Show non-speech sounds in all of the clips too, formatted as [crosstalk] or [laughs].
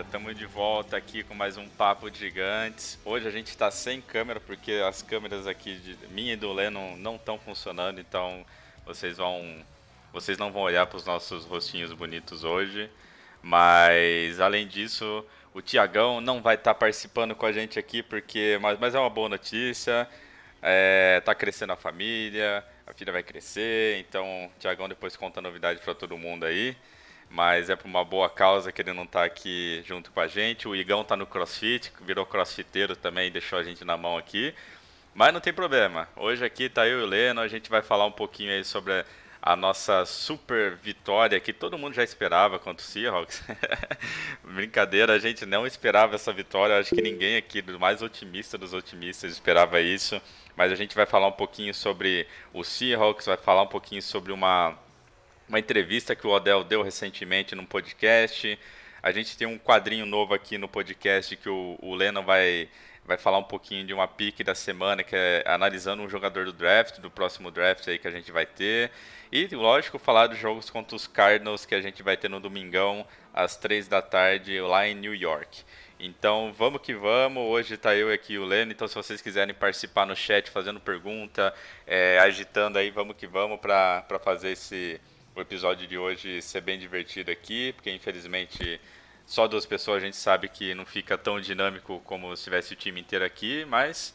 estamos de volta aqui com mais um Papo Gigantes. Hoje a gente está sem câmera porque as câmeras aqui de minha e do Leno não estão funcionando, então vocês vão, vocês não vão olhar para os nossos rostinhos bonitos hoje. Mas além disso, o Tiagão não vai estar participando com a gente aqui porque, mas, mas é uma boa notícia. É, tá crescendo a família, a filha vai crescer, então o Tiagão depois conta a novidade para todo mundo aí mas é por uma boa causa que ele não está aqui junto com a gente. O Igão está no CrossFit, virou crossfiteiro também, deixou a gente na mão aqui. Mas não tem problema. Hoje aqui está eu e o Leno, a gente vai falar um pouquinho aí sobre a nossa super vitória que todo mundo já esperava contra o Seahawks. [laughs] Brincadeira, a gente não esperava essa vitória. Acho que ninguém aqui, do mais otimista dos otimistas, esperava isso. Mas a gente vai falar um pouquinho sobre o Seahawks, vai falar um pouquinho sobre uma uma entrevista que o Odell deu recentemente num podcast. A gente tem um quadrinho novo aqui no podcast que o, o Lennon vai, vai falar um pouquinho de uma pique da semana, que é analisando um jogador do draft, do próximo draft aí que a gente vai ter. E, lógico, falar dos jogos contra os Cardinals que a gente vai ter no domingão, às três da tarde, lá em New York. Então, vamos que vamos. Hoje está eu aqui e o Leno. Então, se vocês quiserem participar no chat, fazendo pergunta, é, agitando aí, vamos que vamos para fazer esse o episódio de hoje ser bem divertido aqui, porque infelizmente só duas pessoas a gente sabe que não fica tão dinâmico como se tivesse o time inteiro aqui, mas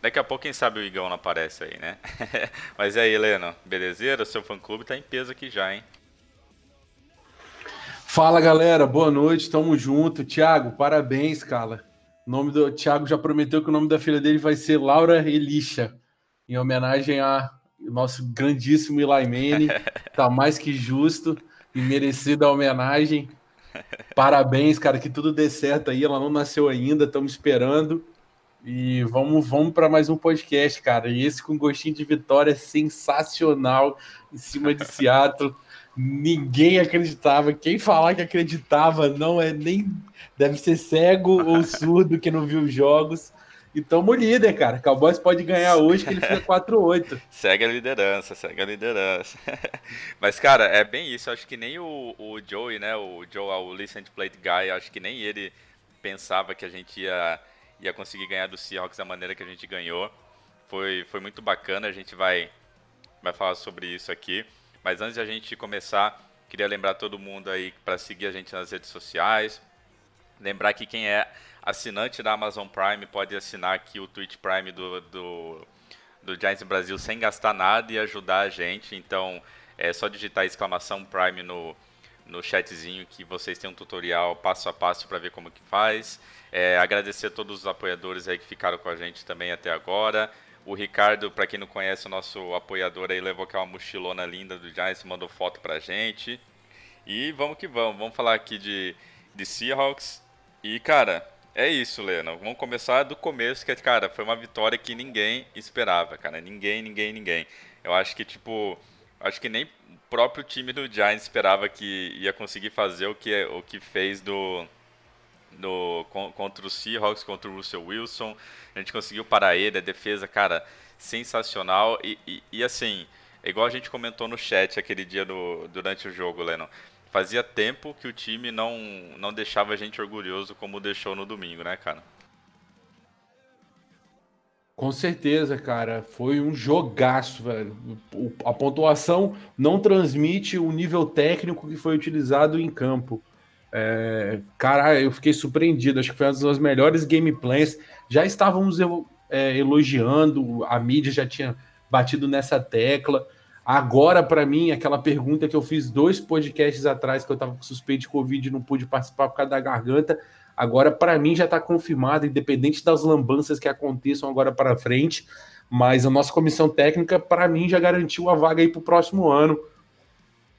daqui a pouco quem sabe o Igão não aparece aí, né? [laughs] mas e aí, Helena, belezeira? Seu fã-clube tá em peso aqui já, hein? Fala, galera, boa noite, tamo junto. Thiago, parabéns, cara. O nome do Thiago já prometeu que o nome da filha dele vai ser Laura Elisha, em homenagem a nosso grandíssimo Eli Manning, [laughs] tá mais que justo e merecida a homenagem. Parabéns, cara, que tudo dê certo aí. Ela não nasceu ainda, estamos esperando. E vamos, vamos para mais um podcast, cara. E esse com gostinho de vitória sensacional em cima de [laughs] Seattle. Ninguém acreditava. Quem falar que acreditava não é nem deve ser cego ou surdo que não viu os jogos. E tamo líder, cara. Cowboys pode ganhar [laughs] hoje, que ele fica 4-8. segue a liderança, segue a liderança. [laughs] Mas, cara, é bem isso. Acho que nem o, o Joey, né? O Joe, o Listen Plate Guy, acho que nem ele pensava que a gente ia, ia conseguir ganhar do Seahawks da maneira que a gente ganhou. Foi, foi muito bacana, a gente vai, vai falar sobre isso aqui. Mas antes de a gente começar, queria lembrar todo mundo aí para seguir a gente nas redes sociais. Lembrar que quem é assinante da Amazon Prime pode assinar aqui o Twitch Prime do, do, do Giants Brasil sem gastar nada e ajudar a gente. Então é só digitar exclamação Prime no, no chatzinho que vocês têm um tutorial passo a passo para ver como que faz. É, agradecer a todos os apoiadores aí que ficaram com a gente também até agora. O Ricardo, para quem não conhece, o nosso apoiador aí levou aquela mochilona linda do Giants, mandou foto pra gente. E vamos que vamos, vamos falar aqui de, de Seahawks. E cara, é isso, Lena. Vamos começar do começo, que, cara, foi uma vitória que ninguém esperava, cara. Ninguém, ninguém, ninguém. Eu acho que, tipo, acho que nem o próprio time do Giants esperava que ia conseguir fazer o que, o que fez do, do, contra o Seahawks, contra o Russell Wilson. A gente conseguiu parar ele, a defesa, cara, sensacional. E, e, e assim, igual a gente comentou no chat aquele dia do, durante o jogo, Lennon fazia tempo que o time não, não deixava a gente orgulhoso como deixou no domingo, né, cara? Com certeza, cara. Foi um jogaço, velho. A pontuação não transmite o nível técnico que foi utilizado em campo. É, cara, eu fiquei surpreendido. Acho que foi uma das melhores gameplays. Já estávamos é, elogiando, a mídia já tinha batido nessa tecla. Agora, para mim, aquela pergunta que eu fiz dois podcasts atrás, que eu estava com suspeito de Covid e não pude participar por causa da garganta, agora, para mim, já está confirmado, independente das lambanças que aconteçam agora para frente. Mas a nossa comissão técnica, para mim, já garantiu a vaga aí para o próximo ano.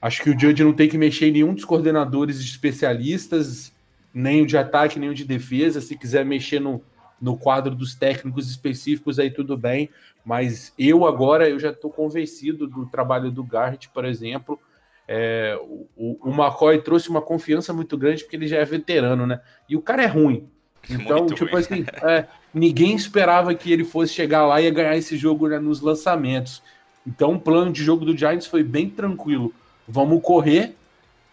Acho que o Judge não tem que mexer em nenhum dos coordenadores especialistas. nem o de ataque, nem o de defesa. Se quiser mexer no, no quadro dos técnicos específicos, aí tudo bem. Mas eu agora eu já estou convencido do trabalho do Garrett, por exemplo. É, o, o McCoy trouxe uma confiança muito grande porque ele já é veterano, né? E o cara é ruim. [laughs] Então, muito tipo ruim. assim, é, ninguém esperava que ele fosse chegar lá e ganhar esse jogo né, nos lançamentos. Então, o plano de jogo do Giants foi bem tranquilo. Vamos correr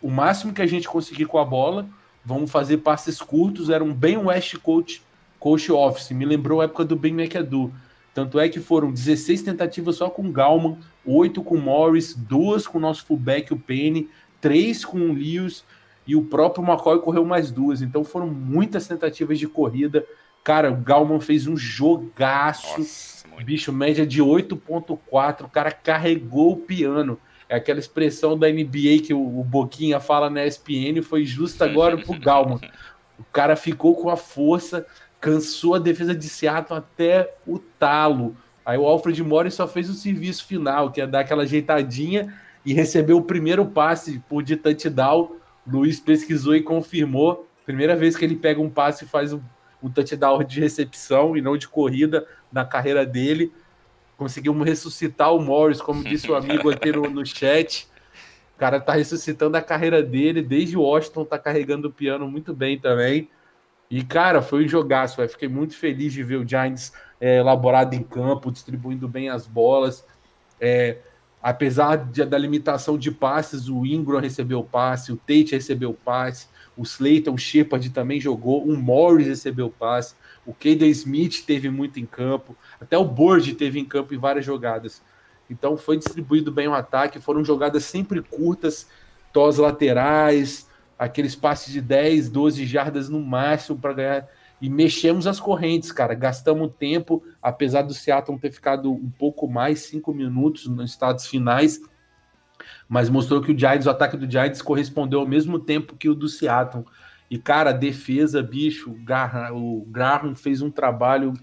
o máximo que a gente conseguir com a bola. Vamos fazer passes curtos. Era um bem West Coach, coach Office. Me lembrou a época do Ben McAdoo. Tanto é que foram 16 tentativas só com Galman, 8 com Morris, 2 com o nosso fullback, o Penny, 3 com o Lewis e o próprio McCoy correu mais duas. Então foram muitas tentativas de corrida. Cara, o Galman fez um jogaço. Nossa, bicho, média de 8.4. O cara carregou o piano. É aquela expressão da NBA que o, o Boquinha fala na ESPN, foi justo agora pro Galman. [laughs] O cara ficou com a força, cansou a defesa de Seattle até o talo. Aí o Alfred Morris só fez o serviço final, que é dar aquela ajeitadinha e recebeu o primeiro passe por de touchdown. Luiz pesquisou e confirmou. Primeira vez que ele pega um passe e faz um, um touchdown de recepção e não de corrida na carreira dele. Conseguimos ressuscitar o Morris, como disse o amigo aqui no, no chat. O cara tá ressuscitando a carreira dele, desde Washington tá carregando o piano muito bem também. E, cara, foi um jogaço. Véio. Fiquei muito feliz de ver o Giants é, elaborado em campo, distribuindo bem as bolas. É, apesar de, da limitação de passes, o Ingram recebeu passe, o Tate recebeu passe, o Slayton Shepard também jogou, o Morris recebeu passe, o Caden Smith teve muito em campo, até o Board teve em campo em várias jogadas. Então foi distribuído bem o ataque, foram jogadas sempre curtas, tos laterais, aqueles passes de 10, 12 jardas no máximo para ganhar. E mexemos as correntes, cara. Gastamos tempo, apesar do Seattle ter ficado um pouco mais, cinco minutos nos estados finais. Mas mostrou que o Giants, o ataque do Giants correspondeu ao mesmo tempo que o do Seattle. E, cara, defesa, bicho, o Graham fez um trabalho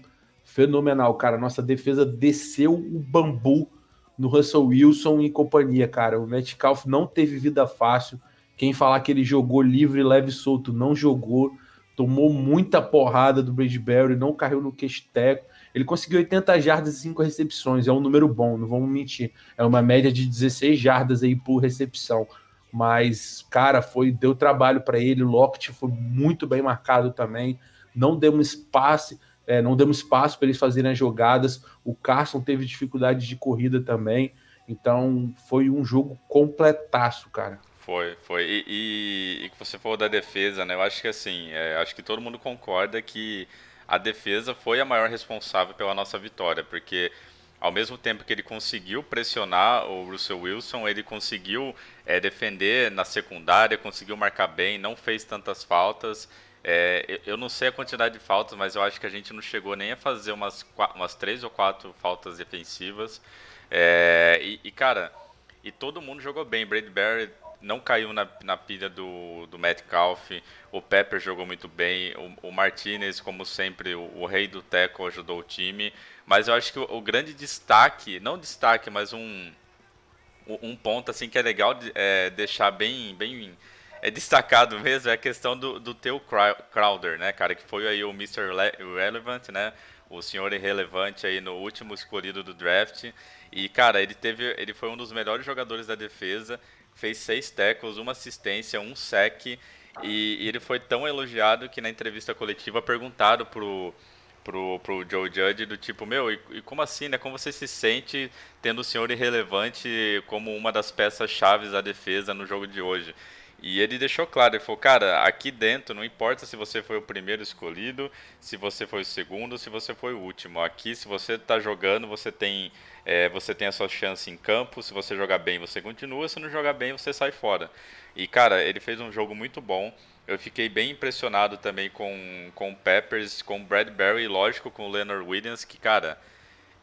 fenomenal, cara. Nossa defesa desceu o bambu no Russell Wilson e companhia, cara. O Metcalf não teve vida fácil quem falar que ele jogou livre, leve e solto, não jogou. Tomou muita porrada do Bradbury, não caiu no questeco. Ele conseguiu 80 jardas e 5 recepções. É um número bom, não vamos mentir. É uma média de 16 jardas aí por recepção. Mas, cara, foi deu trabalho para ele. O Lockett foi muito bem marcado também. Não demos espaço, é, não demos espaço para eles fazerem as jogadas. O Carson teve dificuldade de corrida também. Então, foi um jogo completaço, cara. Foi, foi. E, e, e, que você falou da defesa, né? Eu acho que assim, é, acho que todo mundo concorda que a defesa foi a maior responsável pela nossa vitória, porque ao mesmo tempo que ele conseguiu pressionar o Russell Wilson, ele conseguiu é, defender na secundária, conseguiu marcar bem, não fez tantas faltas. É, eu não sei a quantidade de faltas, mas eu acho que a gente não chegou nem a fazer umas, umas três ou quatro faltas defensivas. É, e, e, cara, e todo mundo jogou bem. Bradbury não caiu na, na pilha do, do Metcalf. O Pepper jogou muito bem. O, o Martinez, como sempre, o, o, rei do teco ajudou o time. Mas eu acho que o, o, grande destaque, não destaque, mas um, um ponto assim que é legal de, é, deixar bem, bem é destacado [laughs] mesmo é a questão do, do teu Crowder, né, cara, que foi aí o Mr. Relevant, né, o senhor irrelevante aí no último escolhido do draft. E, cara, ele teve, ele foi um dos melhores jogadores da defesa fez seis tackles, uma assistência, um sec. E, ele foi tão elogiado que na entrevista coletiva perguntaram pro, pro, pro Joe Judge do tipo, meu, e, e, como assim, né? Como você se sente tendo o senhor irrelevante como uma das peças chaves da defesa no jogo de hoje? E ele deixou claro, ele falou, cara, aqui dentro não importa se você foi o primeiro escolhido, se você foi o segundo, se você foi o último. Aqui, se você está jogando, você tem, é, você tem a sua chance em campo. Se você jogar bem, você continua. Se não jogar bem, você sai fora. E, cara, ele fez um jogo muito bom. Eu fiquei bem impressionado também com, com Peppers, com Bradbury lógico, com Leonard Williams, que, cara,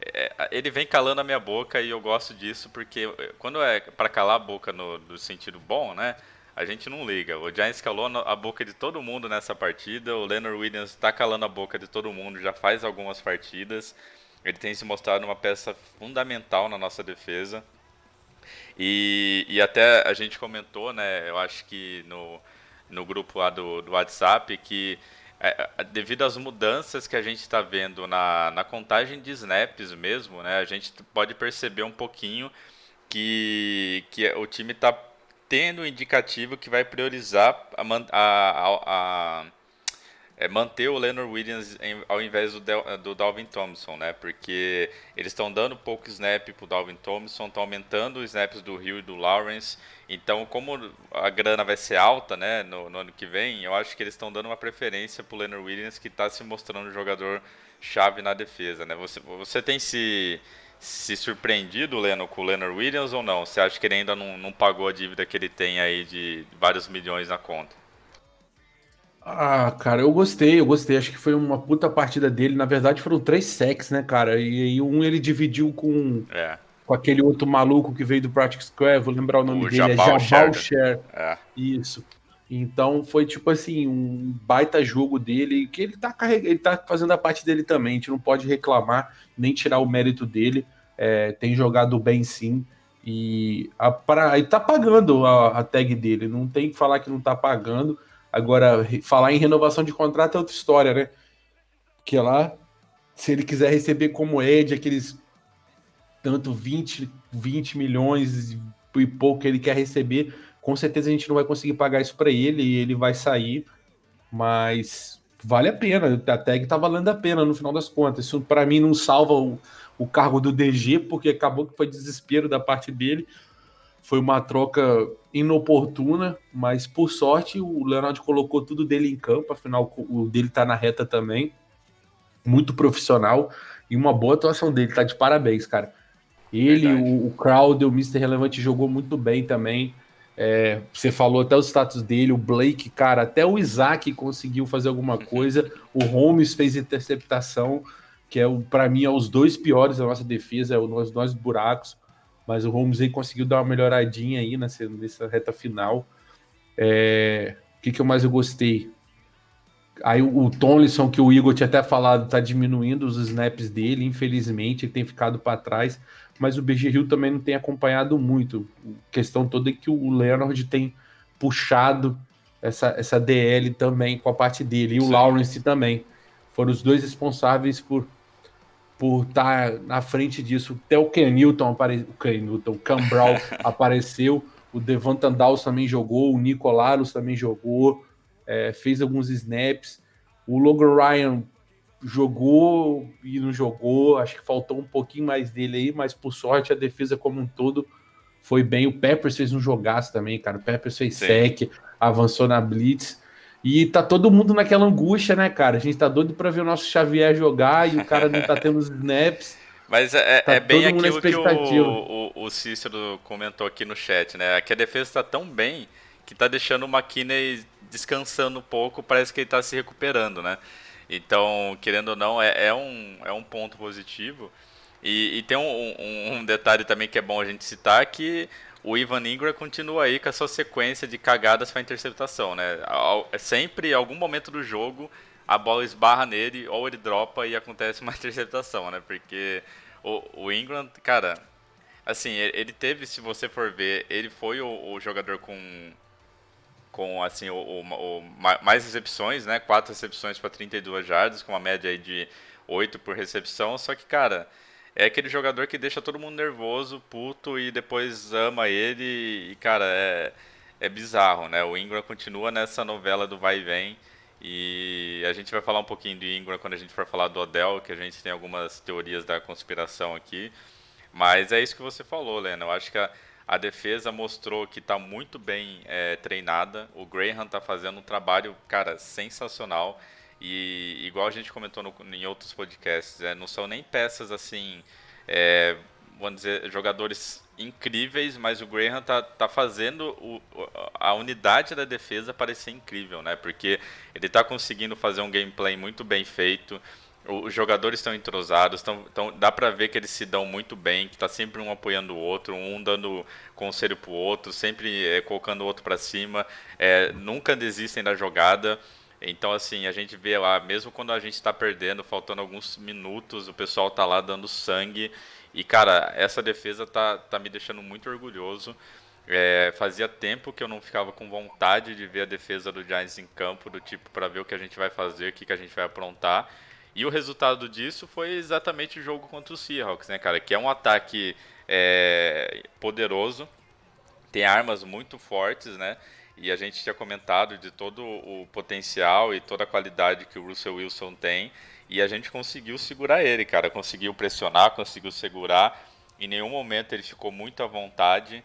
é, ele vem calando a minha boca e eu gosto disso porque quando é para calar a boca no, no sentido bom, né? A gente não liga. O Giants calou a boca de todo mundo nessa partida. O Leonard Williams está calando a boca de todo mundo já faz algumas partidas. Ele tem se mostrado uma peça fundamental na nossa defesa. E, e até a gente comentou, né? Eu acho que no, no grupo lá do, do WhatsApp que é, é devido às mudanças que a gente está vendo na, na contagem de snaps mesmo, né, a gente pode perceber um pouquinho que, que o time está tendo um indicativo que vai priorizar a, a, a é manter o Leonard Williams em, ao invés do, Del, do Dalvin Thompson, né? Porque eles estão dando pouco snap pro Dalvin Thompson, estão aumentando os snaps do Hill e do Lawrence. Então, como a grana vai ser alta, né, no, no ano que vem, eu acho que eles estão dando uma preferência pro Leonard Williams, que está se mostrando um jogador chave na defesa, né? Você, você tem se se surpreendido, Leno, com o Leonard Williams ou não? Você acha que ele ainda não, não pagou a dívida que ele tem aí de vários milhões na conta? Ah, cara, eu gostei, eu gostei. Acho que foi uma puta partida dele. Na verdade, foram três sacks, né, cara? E aí um ele dividiu com, é. com aquele outro maluco que veio do Practice Square, vou lembrar o nome o dele, Jabal é Jabal Share. É. Isso. Então foi tipo assim, um baita jogo dele, que ele tá carregando, ele tá fazendo a parte dele também. A gente não pode reclamar, nem tirar o mérito dele. É, tem jogado bem sim. E a, pra, ele tá pagando a, a tag dele, não tem que falar que não tá pagando. Agora, falar em renovação de contrato é outra história, né? Que lá, se ele quiser receber como Ed, aqueles tanto 20, 20 milhões e pouco que ele quer receber, com certeza a gente não vai conseguir pagar isso para ele e ele vai sair, mas vale a pena, a tag tá valendo a pena no final das contas. Isso para mim não salva o, o cargo do DG, porque acabou que foi desespero da parte dele, foi uma troca inoportuna, mas por sorte o Leonardo colocou tudo dele em campo, afinal o dele tá na reta também. Muito profissional e uma boa atuação dele, tá de parabéns, cara. Ele, o, o Crowder, o Mr. Relevante jogou muito bem também. É, você falou até o status dele, o Blake, cara, até o Isaac conseguiu fazer alguma coisa. O Holmes fez interceptação, que é para mim é os dois piores da nossa defesa, é os dois buracos mas o Holmes aí conseguiu dar uma melhoradinha aí nessa, nessa reta final. É, o que, que eu mais eu gostei? Aí o, Tomlinson, que o Igor tinha até falado, tá diminuindo os snaps dele, infelizmente, ele tem ficado para trás, mas o BG Hill também não tem acompanhado muito. A questão toda é que o Leonard tem puxado essa, essa DL também com a parte dele, e o. Lawrence também. Foram os dois responsáveis por por estar tá na frente disso. Até o Ken Newton, apare... o Ken Newton, o [laughs] apareceu, o Devonta Dawes também jogou, o Nicolaros também jogou, é, fez alguns snaps. O Logan Ryan jogou e não jogou, acho que faltou um pouquinho mais dele aí, mas por sorte a defesa como um todo foi bem. O Peppers fez um jogaço também, cara. O Peppers fez Sim. sec, avançou na blitz. E tá todo mundo naquela angústia, né, cara? A gente tá doido para ver o nosso Xavier jogar e o cara não tá [laughs] tendo os snaps. Mas é, tá é bem aquilo que o, o, o, Cícero comentou aqui no chat, né? Que a defesa tá tão bem que tá deixando o McKinney descansando um pouco, parece que ele tá se recuperando, né? Então, querendo ou não, é, é um, é um ponto positivo. E, e tem um, um, um, detalhe também que é bom a gente citar, que o Ivan Ingram continua aí com a sua sequência de cagadas para interceptação, né? É sempre, em algum momento do jogo, a bola esbarra nele, ou ele dropa e acontece uma [laughs] interceptação, né? Porque o, o Ingram, cara, assim, ele teve, se você for ver, ele foi o, o jogador com com assim o, o, o, mais recepções, né? Quatro recepções para 32 jardas, com uma média aí de 8 por recepção. Só que, cara, é aquele jogador que deixa todo mundo nervoso, puto e depois ama ele. E, cara, é, é bizarro, né? O Ingram continua nessa novela do vai e vem. E a gente vai falar um pouquinho do Ingram quando a gente for falar do Odell, que a gente tem algumas teorias da conspiração aqui. Mas é isso que você falou, Lena. Eu acho que a, a defesa mostrou que está muito bem é, treinada. O Graham está fazendo um trabalho, cara, sensacional. E igual a gente comentou no, em outros podcasts, é, não são nem peças assim, é, vamos dizer, jogadores incríveis, mas o Graham tá, tá fazendo o, a unidade da defesa parecer incrível, né? Porque ele tá conseguindo fazer um gameplay muito bem feito. Os jogadores estão entrosados, tão, tão, dá para ver que eles se dão muito bem, que tá sempre um apoiando o outro, um dando conselho pro outro, sempre é, colocando o outro para cima, é, nunca desistem da jogada. Então, assim, a gente vê lá, mesmo quando a gente está perdendo, faltando alguns minutos, o pessoal tá lá dando sangue. E, cara, essa defesa tá, tá me deixando muito orgulhoso. É, fazia tempo que eu não ficava com vontade de ver a defesa do Giants em campo, do tipo, para ver o que a gente vai fazer, o que, que a gente vai aprontar. E o resultado disso foi exatamente o jogo contra o Seahawks, né, cara? Que é um ataque é, poderoso, tem armas muito fortes, né? E a gente tinha comentado de todo o potencial e toda a qualidade que o Russell Wilson tem. E a gente conseguiu segurar ele, cara. Conseguiu pressionar, conseguiu segurar. Em nenhum momento ele ficou muito à vontade.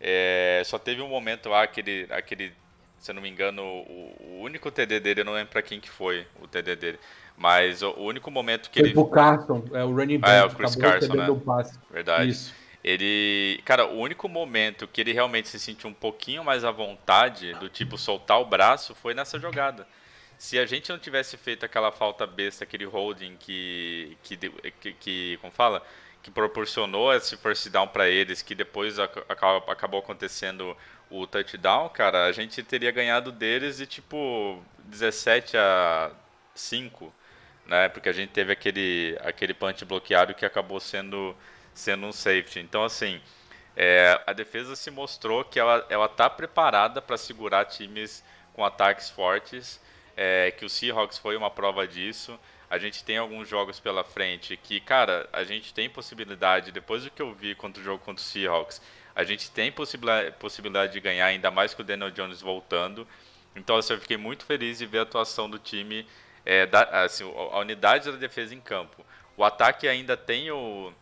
É, só teve um momento lá, aquele, aquele se eu não me engano, o, o único TD dele, eu não lembro para quem que foi o TD dele. Mas o, único momento que foi ele. Pro Carson, é o running back. Ah, é o Chris Carson, né? Passe. Verdade. Isso. Ele, cara, o único momento que ele realmente se sentiu um pouquinho mais à vontade, do tipo soltar o braço, foi nessa jogada. Se a gente não tivesse feito aquela falta besta, aquele holding que, que, que, que como fala, que proporcionou esse first down para eles, que depois acabou acontecendo o touchdown, cara, a gente teria ganhado deles de tipo 17 a 5, né? Porque a gente teve aquele aquele punch bloqueado que acabou sendo sendo um safety. Então, assim, é, a defesa se mostrou que ela está preparada para segurar times com ataques fortes. É, que o Seahawks foi uma prova disso. A gente tem alguns jogos pela frente que, cara, a gente tem possibilidade, depois do que eu vi contra o jogo contra o Seahawks, a gente tem possibilidade de ganhar, ainda mais com o Daniel Jones voltando. Então, assim, eu fiquei muito feliz de ver a atuação do time, é, da, assim, a unidade da defesa em campo. O ataque ainda tem o,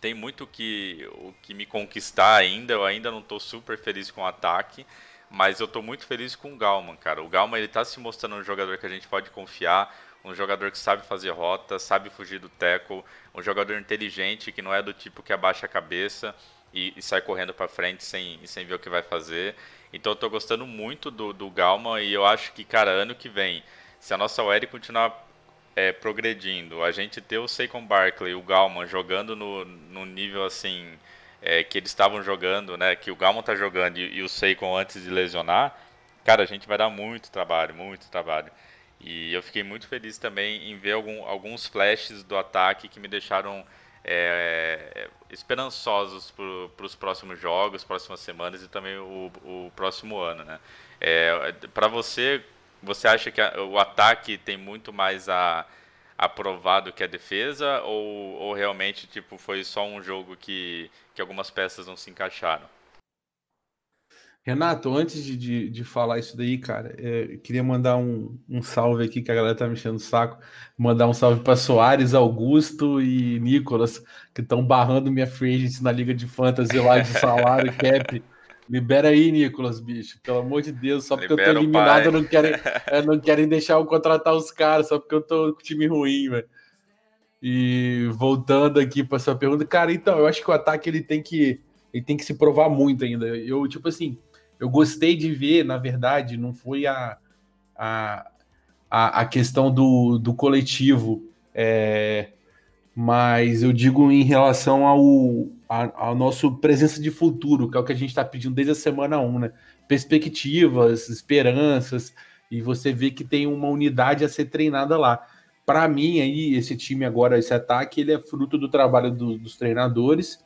tem muito que, o que me conquistar ainda. Eu ainda não estou super feliz com o ataque, mas eu estou muito feliz com o Galman, cara. O Galman ele está se mostrando um jogador que a gente pode confiar, um jogador que sabe fazer rota, sabe fugir do tackle, um jogador inteligente que não é do tipo que abaixa a cabeça e, e sai correndo para frente sem, sem ver o que vai fazer. Então eu estou gostando muito do, do Galman e eu acho que, cara, ano que vem, se a nossa OL continuar é, progredindo, a gente ter o Saquon Barkley e o Galman jogando no, no nível assim é, que eles estavam jogando, né? Que o Galman tá jogando e, e, o Saquon antes de lesionar, cara, a gente vai dar muito trabalho, muito trabalho. E eu fiquei muito feliz também em ver algum, alguns flashes do ataque que me deixaram é, esperançosos para os próximos jogos, próximas semanas e também o, o próximo ano, né? É, para você, você acha que a, o ataque tem muito mais a aprovar do que a defesa ou, ou realmente tipo foi só um jogo que, que algumas peças não se encaixaram? Renato, antes de, de, de, falar isso daí, cara, é, queria mandar um, um, salve aqui, que a galera tá mexendo o saco. Mandar um salve para Soares, Augusto e Nicolas, que estão barrando minha free na Liga de Fantasy lá de salário [laughs] cap. Libera aí, Nicolas, bicho. Pelo amor de Deus, só porque Libera eu tô eliminado, não querem, é, não querem deixar eu contratar os caras, só porque eu tô com time ruim, velho. E voltando aqui para sua pergunta, cara, então, eu acho que o ataque ele tem que ele tem que se provar muito ainda. Eu, tipo assim, eu gostei de ver, na verdade, não foi a, a, a, questão do, do coletivo, é, mas eu digo em relação ao, ao nosso presença de futuro, que é o que a gente está pedindo desde a semana 1, né? Perspectivas, esperanças, e você vê que tem uma unidade a ser treinada lá. Para mim, aí, esse time agora, esse ataque, ele é fruto do trabalho do, dos treinadores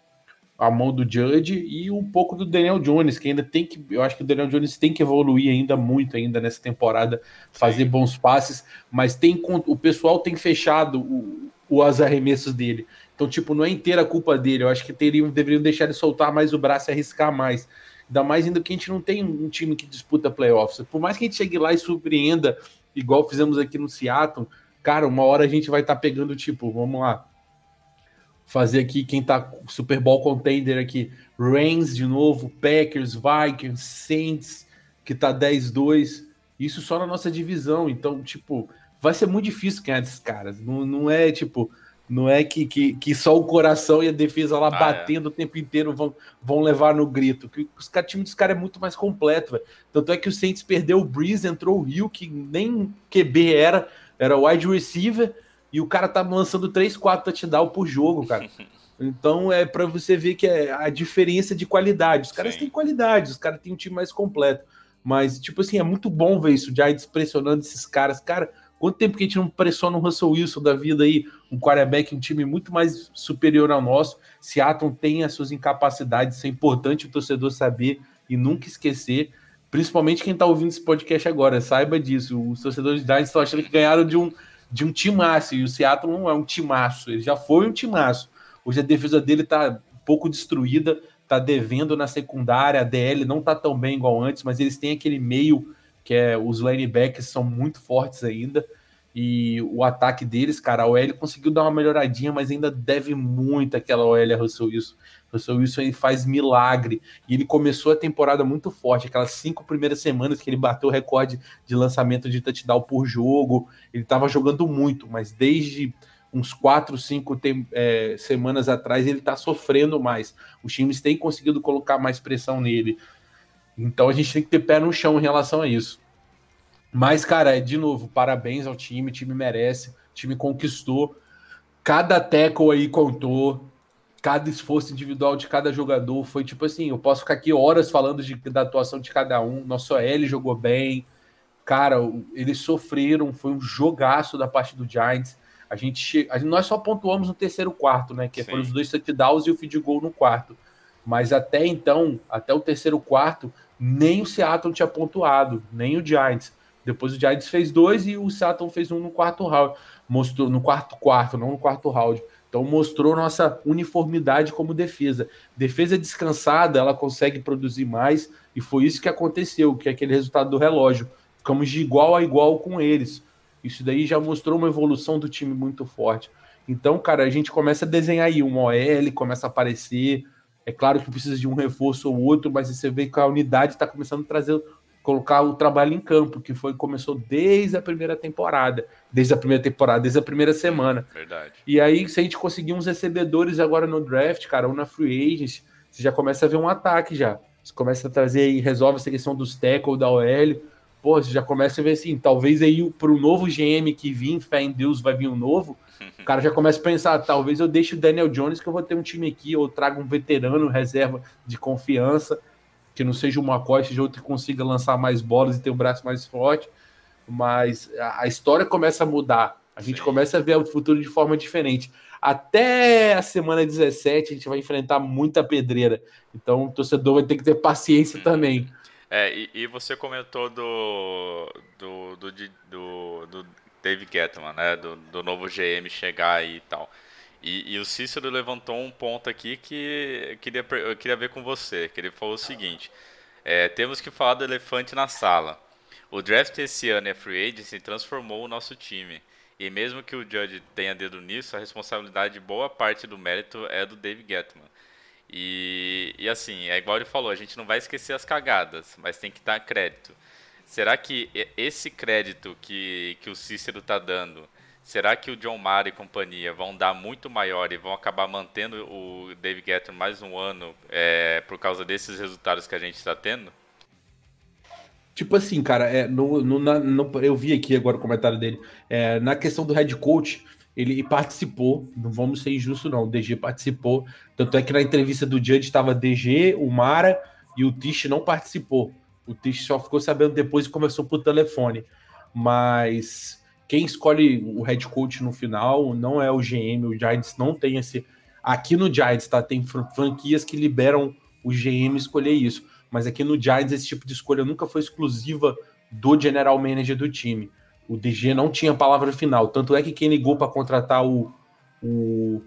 a mão do Judge e um pouco do Daniel Jones, que ainda tem que, eu acho que o Daniel Jones tem que evoluir ainda muito ainda nessa temporada, fazer Sim. bons passes, mas tem o pessoal tem fechado o, os arremessos dele. Então, tipo, não é inteira a culpa dele. Eu acho que teriam, deveriam deixar ele soltar mais o braço e arriscar mais. Ainda mais ainda que a gente não tem um time que disputa playoffs. Por mais que a gente chegue lá e surpreenda, igual fizemos aqui no Seattle, cara, uma hora a gente vai estar tá pegando, tipo, vamos lá, fazer aqui quem tá Super Bowl contender aqui, Reigns de novo, Packers, Vikings, Saints, que tá 10-2, isso só na nossa divisão, então, tipo, vai ser muito difícil ganhar desses caras, não, não é, tipo, não é que, que, que só o coração e a defesa lá ah, é. batendo é. o tempo inteiro vão, vão levar no grito, que os time dos caras é muito mais completo, véio. tanto é que o Saints perdeu o Breeze, entrou o Rio, que nem QB era, era wide receiver, e o cara tá lançando 3, 4 touchdowns por jogo, cara. [laughs] Então é para você ver que é a diferença de qualidade. Os caras Sim. têm qualidade, os caras têm um time mais completo. Mas, tipo assim, é muito bom ver isso, o Giants pressionando esses caras. Cara, Quanto tempo que a gente não pressiona o Russell Wilson da vida aí, um quarterback, um time muito mais superior ao nosso. Seattle tem as suas incapacidades, isso é importante o torcedor saber e nunca esquecer. Principalmente quem está ouvindo esse podcast agora, saiba disso. Os torcedores Giants estão achando que ganharam de um, de um timaço, e o Seattle não é um timaço, ele já foi um timaço. Hoje a defesa dele está um pouco destruída, está devendo na secundária, a DL não está tão bem igual antes, mas eles têm aquele meio que é os linebackers são muito fortes ainda. E o ataque deles, cara, a OL conseguiu dar uma melhoradinha, mas ainda deve muito aquela OL a Russell Wilson. Russell Wilson ele faz milagre. E ele começou a temporada muito forte, aquelas cinco primeiras semanas que ele bateu o recorde de lançamento de touchdown por jogo. Ele estava jogando muito, mas desde uns quatro, cinco é, semanas atrás ele está sofrendo mais. Os times têm conseguido colocar mais pressão nele. Então a gente tem que ter pé no chão em relação a isso. Mas, cara, de novo, parabéns ao time, o time merece, o time conquistou. Cada tackle aí contou, cada esforço individual de cada jogador foi tipo assim: eu posso ficar aqui horas falando de, da atuação de cada um. Nosso L jogou bem, cara, eles sofreram, foi um jogaço da parte do Giants. A gente, che... a gente nós só pontuamos no terceiro quarto, né? Que Sim. foram os dois touchdowns e o feed goal no quarto. Mas até então, até o terceiro quarto, nem o Seattle tinha pontuado, nem o Giants. Depois o Giants fez dois e o Seattle fez um no quarto round. Mostrou no quarto quarto, não no quarto round. Então mostrou nossa uniformidade como defesa. Defesa descansada, ela consegue produzir mais e foi isso que aconteceu, que é aquele resultado do relógio. Ficamos de igual a igual com eles. Isso daí já mostrou uma evolução do time muito forte. Então, cara, a gente começa a desenhar aí um OL, começa a aparecer, é claro que precisa de um reforço ou outro, mas você vê que a unidade está começando a trazer, colocar o trabalho em campo, que foi começou desde a primeira temporada, desde a primeira temporada, desde a primeira semana. Verdade. E aí, se a gente conseguir uns recebedores agora no draft, cara, ou na free agents, você já começa a ver um ataque já. Você começa a trazer e resolve essa questão dos tackle da OL. Pô, você já começa a ver assim, talvez aí para o novo GM que vir, fé em Deus, vai vir um novo o cara já começa a pensar, talvez eu deixe o Daniel Jones, que eu vou ter um time aqui, ou traga um veterano, reserva de confiança, que não seja o McCoy, seja outro que consiga lançar mais bolas e ter um braço mais forte. Mas a história começa a mudar. A gente Sim. começa a ver o futuro de forma diferente. Até a semana 17 a gente vai enfrentar muita pedreira. Então o torcedor vai ter que ter paciência também. É, e, e, você comentou do, do, do, do, do Dave Gettman, né, do, do novo GM chegar aí e tal. E, e, o Cícero levantou um ponto aqui que eu queria, eu queria ver com você, que ele falou o seguinte, é, temos que falar do elefante na sala. O draft esse ano e a free agency transformou o nosso time. E mesmo que o Judge tenha dedo nisso, a responsabilidade de boa parte do mérito é do Dave Gettman. E, e assim, é igual ele falou, a gente não vai esquecer as cagadas, mas tem que dar crédito. Será que esse crédito que, que o Cícero está dando, será que o John Mara e companhia vão dar muito maior e vão acabar mantendo o Dave Getter mais um ano é, por causa desses resultados que a gente está tendo? Tipo assim, cara, é, no, no, na, no, eu vi aqui agora o comentário dele. É, na questão do head coach, ele participou, não vamos ser injustos, não. O DG participou. Tanto é que na entrevista do Judge estava DG, o Mara e o Tish não participou. O Tish só ficou sabendo depois e começou por telefone. Mas quem escolhe o head coach no final não é o GM. O Giants não tem esse. Aqui no Giants, tá? Tem franquias que liberam o GM escolher isso. Mas aqui no Giants, esse tipo de escolha nunca foi exclusiva do general manager do time. O DG não tinha palavra final. Tanto é que quem ligou para contratar o, o,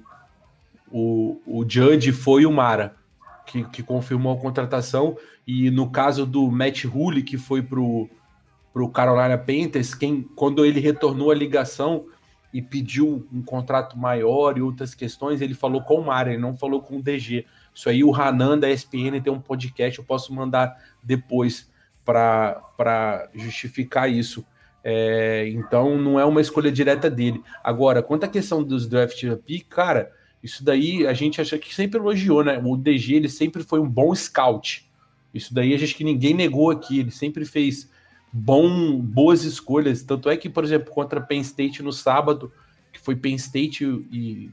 o, o Judge foi o Mara que, que confirmou a contratação. E no caso do Matt Hulley, que foi pro, pro Carolina Panthers, quem, quando ele retornou a ligação e pediu um contrato maior e outras questões, ele falou com o Mário, ele não falou com o DG. Isso aí o Hanan da ESPN tem um podcast, eu posso mandar depois para justificar isso. É, então não é uma escolha direta dele. Agora, quanto à questão dos draft pick, cara, isso daí a gente acha que sempre elogiou, né? O DG ele sempre foi um bom scout. Isso daí a gente que ninguém negou aqui. Ele sempre fez bom, boas escolhas. Tanto é que, por exemplo, contra Penn State no sábado, que foi Penn State e.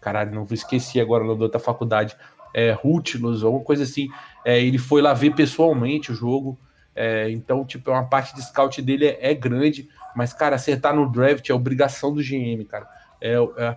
Caralho, não esqueci agora o da outra faculdade. É, Rutlos, alguma coisa assim. É, ele foi lá ver pessoalmente o jogo. É, então, tipo, é uma parte de scout dele é, é grande. Mas, cara, acertar no draft é obrigação do GM, cara. É, é,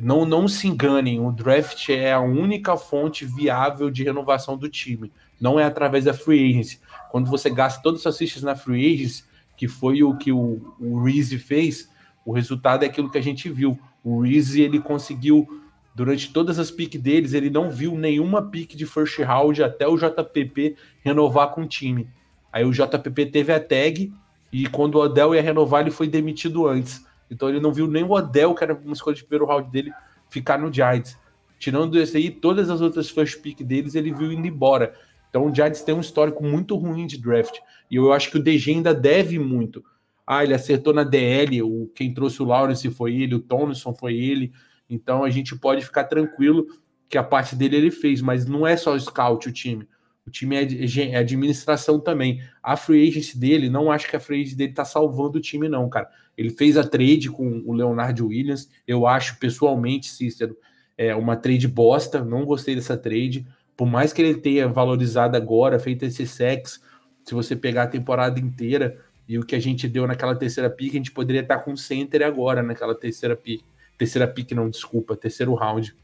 não, não se enganem, o draft é a única fonte viável de renovação do time. Não é através da free agency. Quando você gasta todas as suas fichas na free agency, que foi o que o, o Reese fez, o resultado é aquilo que a gente viu. O Reese, ele conseguiu, durante todas as piques deles, ele não viu nenhuma pique de first round até o JPP renovar com o time. Aí o JPP teve a tag e quando o Odell ia renovar, ele foi demitido antes. Então ele não viu nem o Odell, que era uma escolha de primeiro round dele, ficar no Giants. Tirando esse aí, todas as outras first pick deles, ele viu indo embora. Então o Giants tem um histórico muito ruim de draft. E eu acho que o DG ainda deve muito. Ah, ele acertou na DL, o, quem trouxe o Lawrence foi ele, o Tomlinson foi ele. Então a gente pode ficar tranquilo que a parte dele ele fez, mas não é só o scout o time. O time é, é administração também. A free agency dele, não acho que a free agency dele tá salvando o time, não, cara. Ele fez a trade com o Leonard Williams. Eu acho, pessoalmente, Cícero, é uma trade bosta. Não gostei dessa trade. Por mais que ele tenha valorizado agora, feito esse sex, se você pegar a temporada inteira e o que a gente deu naquela terceira pick, a gente poderia estar com center agora naquela terceira pick. Terceira pick, não, desculpa, terceiro round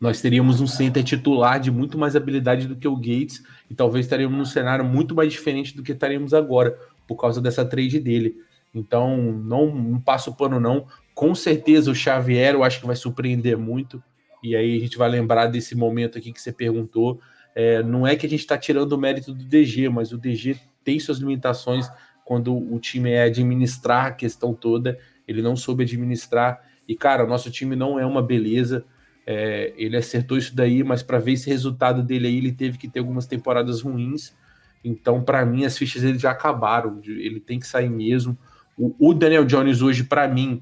nós teríamos um center titular de muito mais habilidade do que o Gates e talvez estaríamos num cenário muito mais diferente do que estaríamos agora por causa dessa trade dele. Então, não, não passo pano não. Com certeza o Xavier eu acho que vai surpreender muito. E aí a gente vai lembrar desse momento aqui que você perguntou. É, não é que a gente está tirando o mérito do DG, mas o DG tem suas limitações quando o time é administrar a questão toda. Ele não soube administrar. E, cara, o nosso time não é uma beleza. É, ele acertou isso daí, mas para ver esse resultado dele aí, ele teve que ter algumas temporadas ruins. Então, para mim, as fichas dele já acabaram. Ele tem que sair mesmo. O, o Daniel Jones hoje, para mim,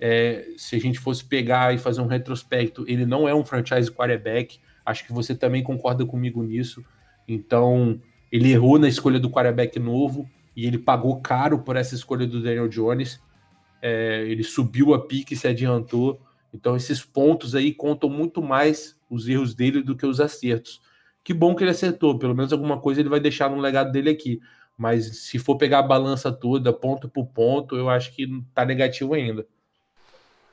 é, se a gente fosse pegar e fazer um retrospecto, ele não é um franchise quarterback. Acho que você também concorda comigo nisso. Então, ele errou na escolha do quarterback novo e ele pagou caro por essa escolha do Daniel Jones. É, ele subiu a pique, se adiantou. Então, esses pontos aí contam muito mais os erros dele do que os acertos. Que bom que ele acertou, pelo menos alguma coisa ele vai deixar no legado dele aqui. Mas se for pegar a balança toda, ponto por ponto, eu acho que tá negativo ainda.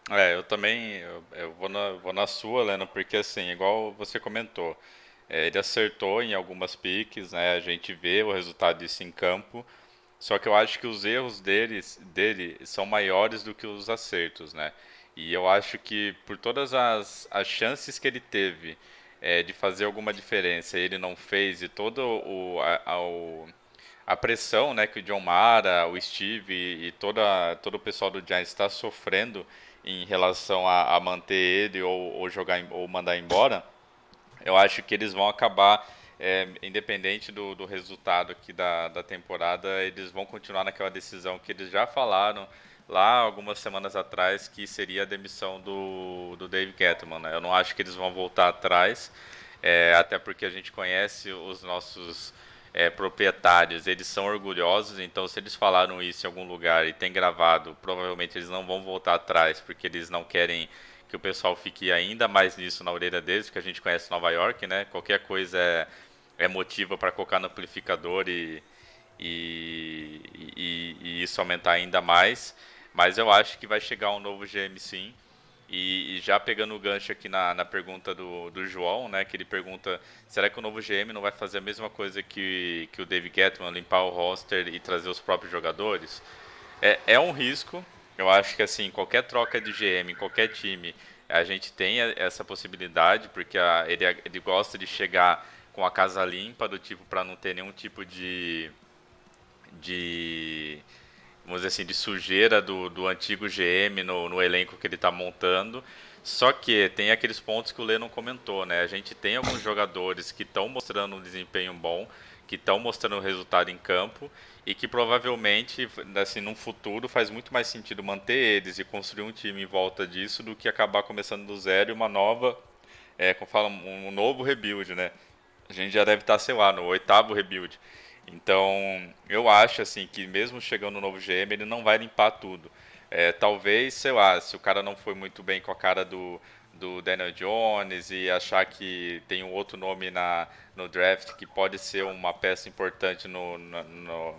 É, eu também eu, eu vou, na, vou na sua, Leno, porque assim, igual você comentou, é, ele acertou em algumas piques, né? A gente vê o resultado disso em campo. Só que eu acho que os erros deles, dele são maiores do que os acertos, né? E eu acho que por todas as, as chances que ele teve é, de fazer alguma diferença, ele não fez, e todo o, a, o, a pressão né, que o John Mara, o Steve e, e toda, todo o pessoal do Giants está sofrendo em relação a, a manter ele ou, ou, jogar ou mandar embora, eu acho que eles vão acabar, é, independente do, do resultado aqui da, da temporada, eles vão continuar naquela decisão que eles já falaram lá algumas semanas atrás que seria a demissão do, do Dave Gettman. Né? Eu não acho que eles vão voltar atrás, é, até porque a gente conhece os nossos é, proprietários, eles são orgulhosos, então se eles falaram isso em algum lugar e tem gravado, provavelmente eles não vão voltar atrás, porque eles não querem que o pessoal fique ainda mais nisso na orelha deles, porque a gente conhece Nova York, né? Qualquer coisa é, é motivo para colocar no amplificador e, e, e, e, isso aumentar ainda mais. Mas eu acho que vai chegar um novo GM sim. E, e já pegando o gancho aqui na, na pergunta do, do João, né, que ele pergunta, será que o novo GM não vai fazer a mesma coisa que, que o David Gettman, limpar o roster e trazer os próprios jogadores? É, é um risco, eu acho que assim, qualquer troca de GM, em qualquer time, a gente tem essa possibilidade, porque a, ele, ele gosta de chegar com a casa limpa, do tipo, para não ter nenhum tipo de... de vamos dizer assim, de sujeira do, do antigo GM no, no elenco que ele está montando. Só que tem aqueles pontos que o Lennon comentou, né? A gente tem alguns jogadores que estão mostrando um desempenho bom, que estão mostrando resultado em campo e que provavelmente, assim, num futuro faz muito mais sentido manter eles e construir um time em volta disso do que acabar começando do zero e uma nova, é, como fala, um novo rebuild, né? A gente já deve estar, sei lá, no oitavo rebuild. Então, eu acho assim que mesmo chegando no novo GM, ele não vai limpar tudo. É, talvez, sei lá, se o cara não foi muito bem com a cara do, do Daniel Jones e achar que tem um outro nome na, no draft que pode ser uma peça importante no, no, no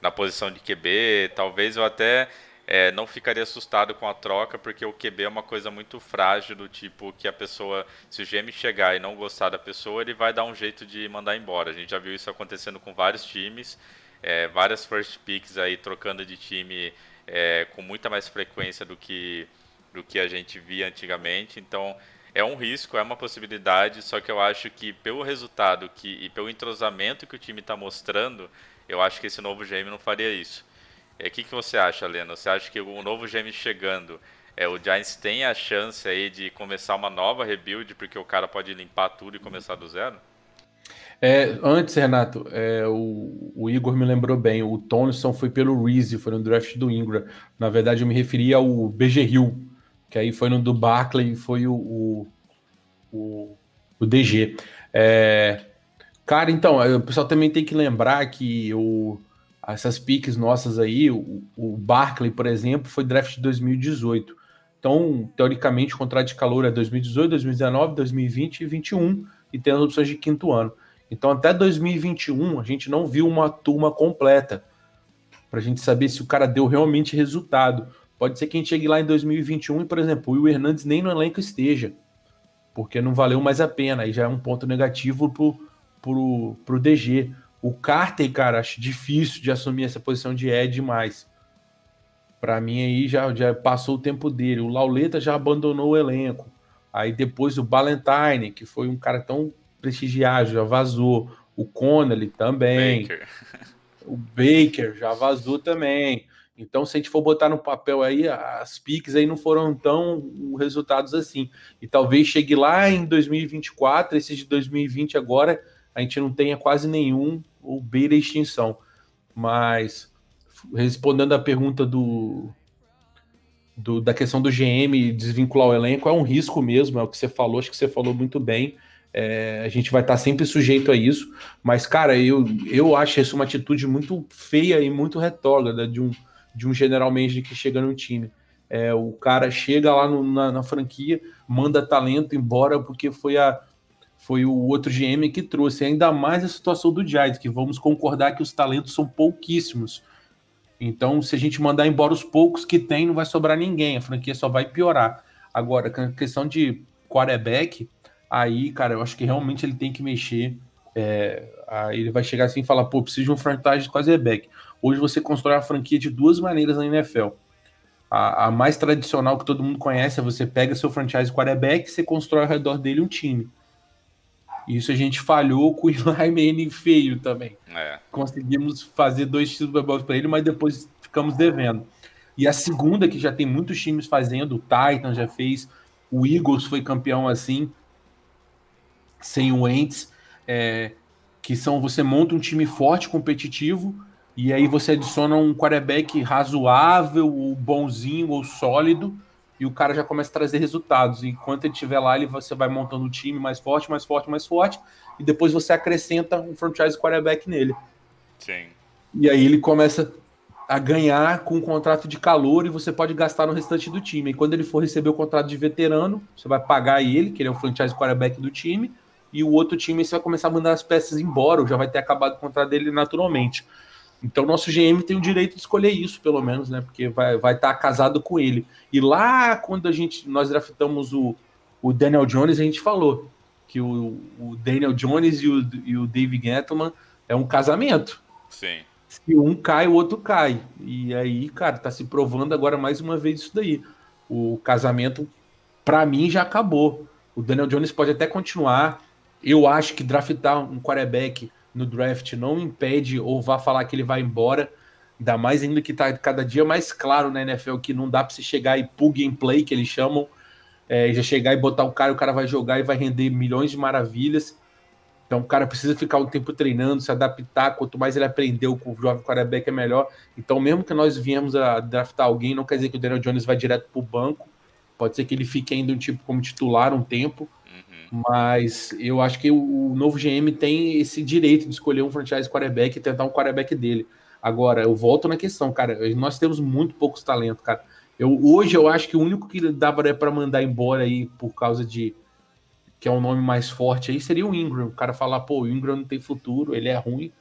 na posição de QB. Talvez eu até é, não ficaria assustado com a troca, porque o QB é uma coisa muito frágil, do tipo que a pessoa, se o GM chegar e não gostar da pessoa, ele vai dar um jeito de mandar embora. A gente já viu isso acontecendo com vários times, é, várias first picks aí trocando de time é, com muita mais frequência do que, do que a gente via antigamente. Então é um risco, é uma possibilidade, só que eu acho que pelo resultado que, e pelo entrosamento que o time está mostrando, eu acho que esse novo GM não faria isso. O é, que, que você acha, Leno? Você acha que o novo GM chegando, é, o Giants tem a chance aí de começar uma nova rebuild, porque o cara pode limpar tudo e começar do zero? É, antes, Renato, é, o, o, Igor me lembrou bem, o Tonson foi pelo Reese, foi no draft do Ingram. Na verdade, eu me referia ao BG Hill, que aí foi no do Barclay, foi o, o, o, o DG. É, cara, então, o pessoal também tem que lembrar que o, essas piques nossas aí, o, o Barkley, por exemplo, foi draft de 2018. Então, teoricamente, o contrato de calor é 2018, 2019, 2020 e 2021, e tem as opções de quinto ano. Então, até 2021, a gente não viu uma turma completa para a gente saber se o cara deu realmente resultado. Pode ser que a gente chegue lá em 2021 e, por exemplo, o Will Hernandes nem no elenco esteja, porque não valeu mais a pena, aí já é um ponto negativo pro, pro, pro DG. O Carter, cara, acho difícil de assumir essa posição de Ed demais. Para mim aí já, já passou o tempo dele. O Lauleta já abandonou o elenco. Aí depois o Ballantyne, que foi um cara tão prestigiado, já vazou. O Connelly também. Baker. O Baker já vazou também. Então, se a gente for botar no papel aí, as piques aí não foram tão resultados assim. E talvez chegue lá em 2024, esses de 2020 agora, a gente não tenha quase nenhum ou beira extinção. Mas respondendo à pergunta do, do, da questão do GM desvincular o elenco, é um risco mesmo, é o que você falou, acho que você falou muito bem. É, a gente vai estar sempre sujeito a isso, mas, cara, eu, eu acho isso uma atitude muito feia e muito retrógrada de um, de um general manager que chega no time. É, o cara chega lá no, na, na franquia, manda talento embora porque foi a, foi o outro GM que trouxe. Ainda mais a situação do Giants, que vamos concordar que os talentos são pouquíssimos. Então, se a gente mandar embora os poucos que tem, não vai sobrar ninguém. A franquia só vai piorar. Agora, a questão de quarterback, aí, cara, eu acho que realmente ele tem que mexer. É, aí ele vai chegar assim e falar, pô, preciso de um franchise de quarterback. Hoje você constrói a franquia de duas maneiras na NFL. A, a, mais tradicional que todo mundo conhece é você pega seu franchise quarterback e você constrói ao redor dele um time. Isso a gente falhou com o Eli Manning feio também. É. Conseguimos fazer dois Super Bowls para ele, mas depois ficamos devendo. E a segunda, que já tem muitos times fazendo, o Titan já fez, o Eagles foi campeão assim, sem o Wentz, é, que são você monta um time forte, competitivo, e aí você adiciona um quarterback razoável, ou bonzinho, ou sólido, e o cara já começa a trazer resultados. Enquanto ele estiver lá, ele, você vai montando um time mais forte, mais forte, mais forte, e depois você acrescenta um franchise quarterback nele. Sim. E aí ele começa a ganhar com um contrato de calor e você pode gastar no restante do time. E quando ele for receber o contrato de veterano, você vai pagar ele, que ele é o franchise quarterback do time, e o outro time você vai começar a mandar as peças embora, ou já vai ter acabado o contrato dele naturalmente. Então, nosso GM tem o direito de escolher isso, pelo menos, né? Porque vai estar vai tá casado com ele. E lá, quando a gente nós draftamos o, o Daniel Jones, a gente falou que o, o Daniel Jones e o, e o Dave Gettleman é um casamento. Sim. Se um cai, o outro cai. E aí, cara, tá se provando agora mais uma vez isso daí. O casamento, para mim, já acabou. O Daniel Jones pode até continuar. Eu acho que draftar um quarterback no draft não impede ou vá falar que ele vai embora. Ainda mais ainda que está cada dia mais claro na NFL que não dá para se chegar e plug and play, que eles chamam, é, já chegar e botar o cara, o cara vai jogar e vai render milhões de maravilhas. Então o cara precisa ficar um tempo treinando, se adaptar. Quanto mais ele aprendeu com o jovem quarterback é melhor. Então, mesmo que nós viemos a draftar alguém, não quer dizer que o Daniel Jones vai direto para o banco. Pode ser que ele fique ainda um tipo como titular um tempo. Mas eu acho que o novo GM tem esse direito de escolher um franchise quarterback e tentar um quarterback dele. Agora, eu volto na questão, cara. Nós temos muito poucos talentos, cara. Eu, hoje eu acho que o único que dá para mandar embora aí por causa de que é um nome mais forte aí seria o Ingram. O cara falar, pô, o Ingram não tem futuro, ele é ruim.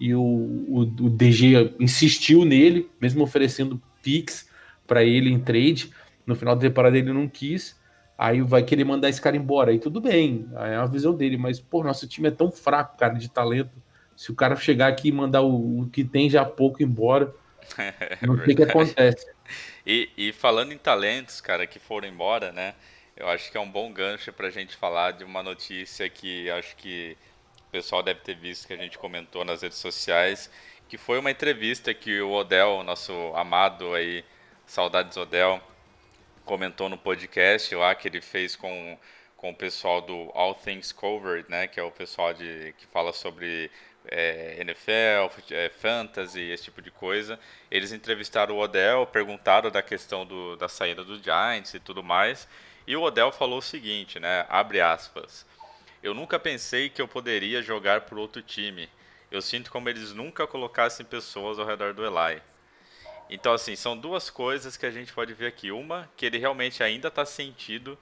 e o, o, o DG insistiu nele, mesmo oferecendo picks para ele em trade. No final da temporada ele não quis. Aí vai querer mandar esse cara embora. Aí tudo bem, é a visão dele. Mas, pô, nosso time é tão fraco, cara, de talento. Se o cara chegar aqui e mandar o, o que tem já pouco embora, [laughs] é não sei o que acontece. E, e, falando em talentos, cara, que foram embora, né? Eu acho que é um bom gancho para a gente falar de uma notícia que acho que o pessoal deve ter visto que a gente comentou nas redes sociais, que foi uma entrevista que o Odell, nosso amado aí, saudades Odell, comentou no podcast lá que ele fez com, com o pessoal do All Things Covered, né, que é o pessoal de, que fala sobre é, NFL, é, fantasy, esse tipo de coisa. Eles entrevistaram o Odell, perguntaram da questão do, da saída do Giants e tudo mais. E o Odell falou o seguinte, né, abre aspas, eu nunca pensei que eu poderia jogar por outro time. Eu sinto como eles nunca colocassem pessoas ao redor do Eli. Então, assim, são duas coisas que a gente pode ver aqui. Uma, que ele realmente ainda está sentido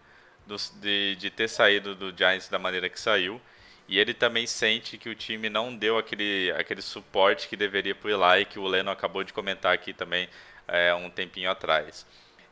do, de, de ter saído do Giants da maneira que saiu. E ele também sente que o time não deu aquele, aquele suporte que deveria para o Eli, que o Leno acabou de comentar aqui também é, um tempinho atrás.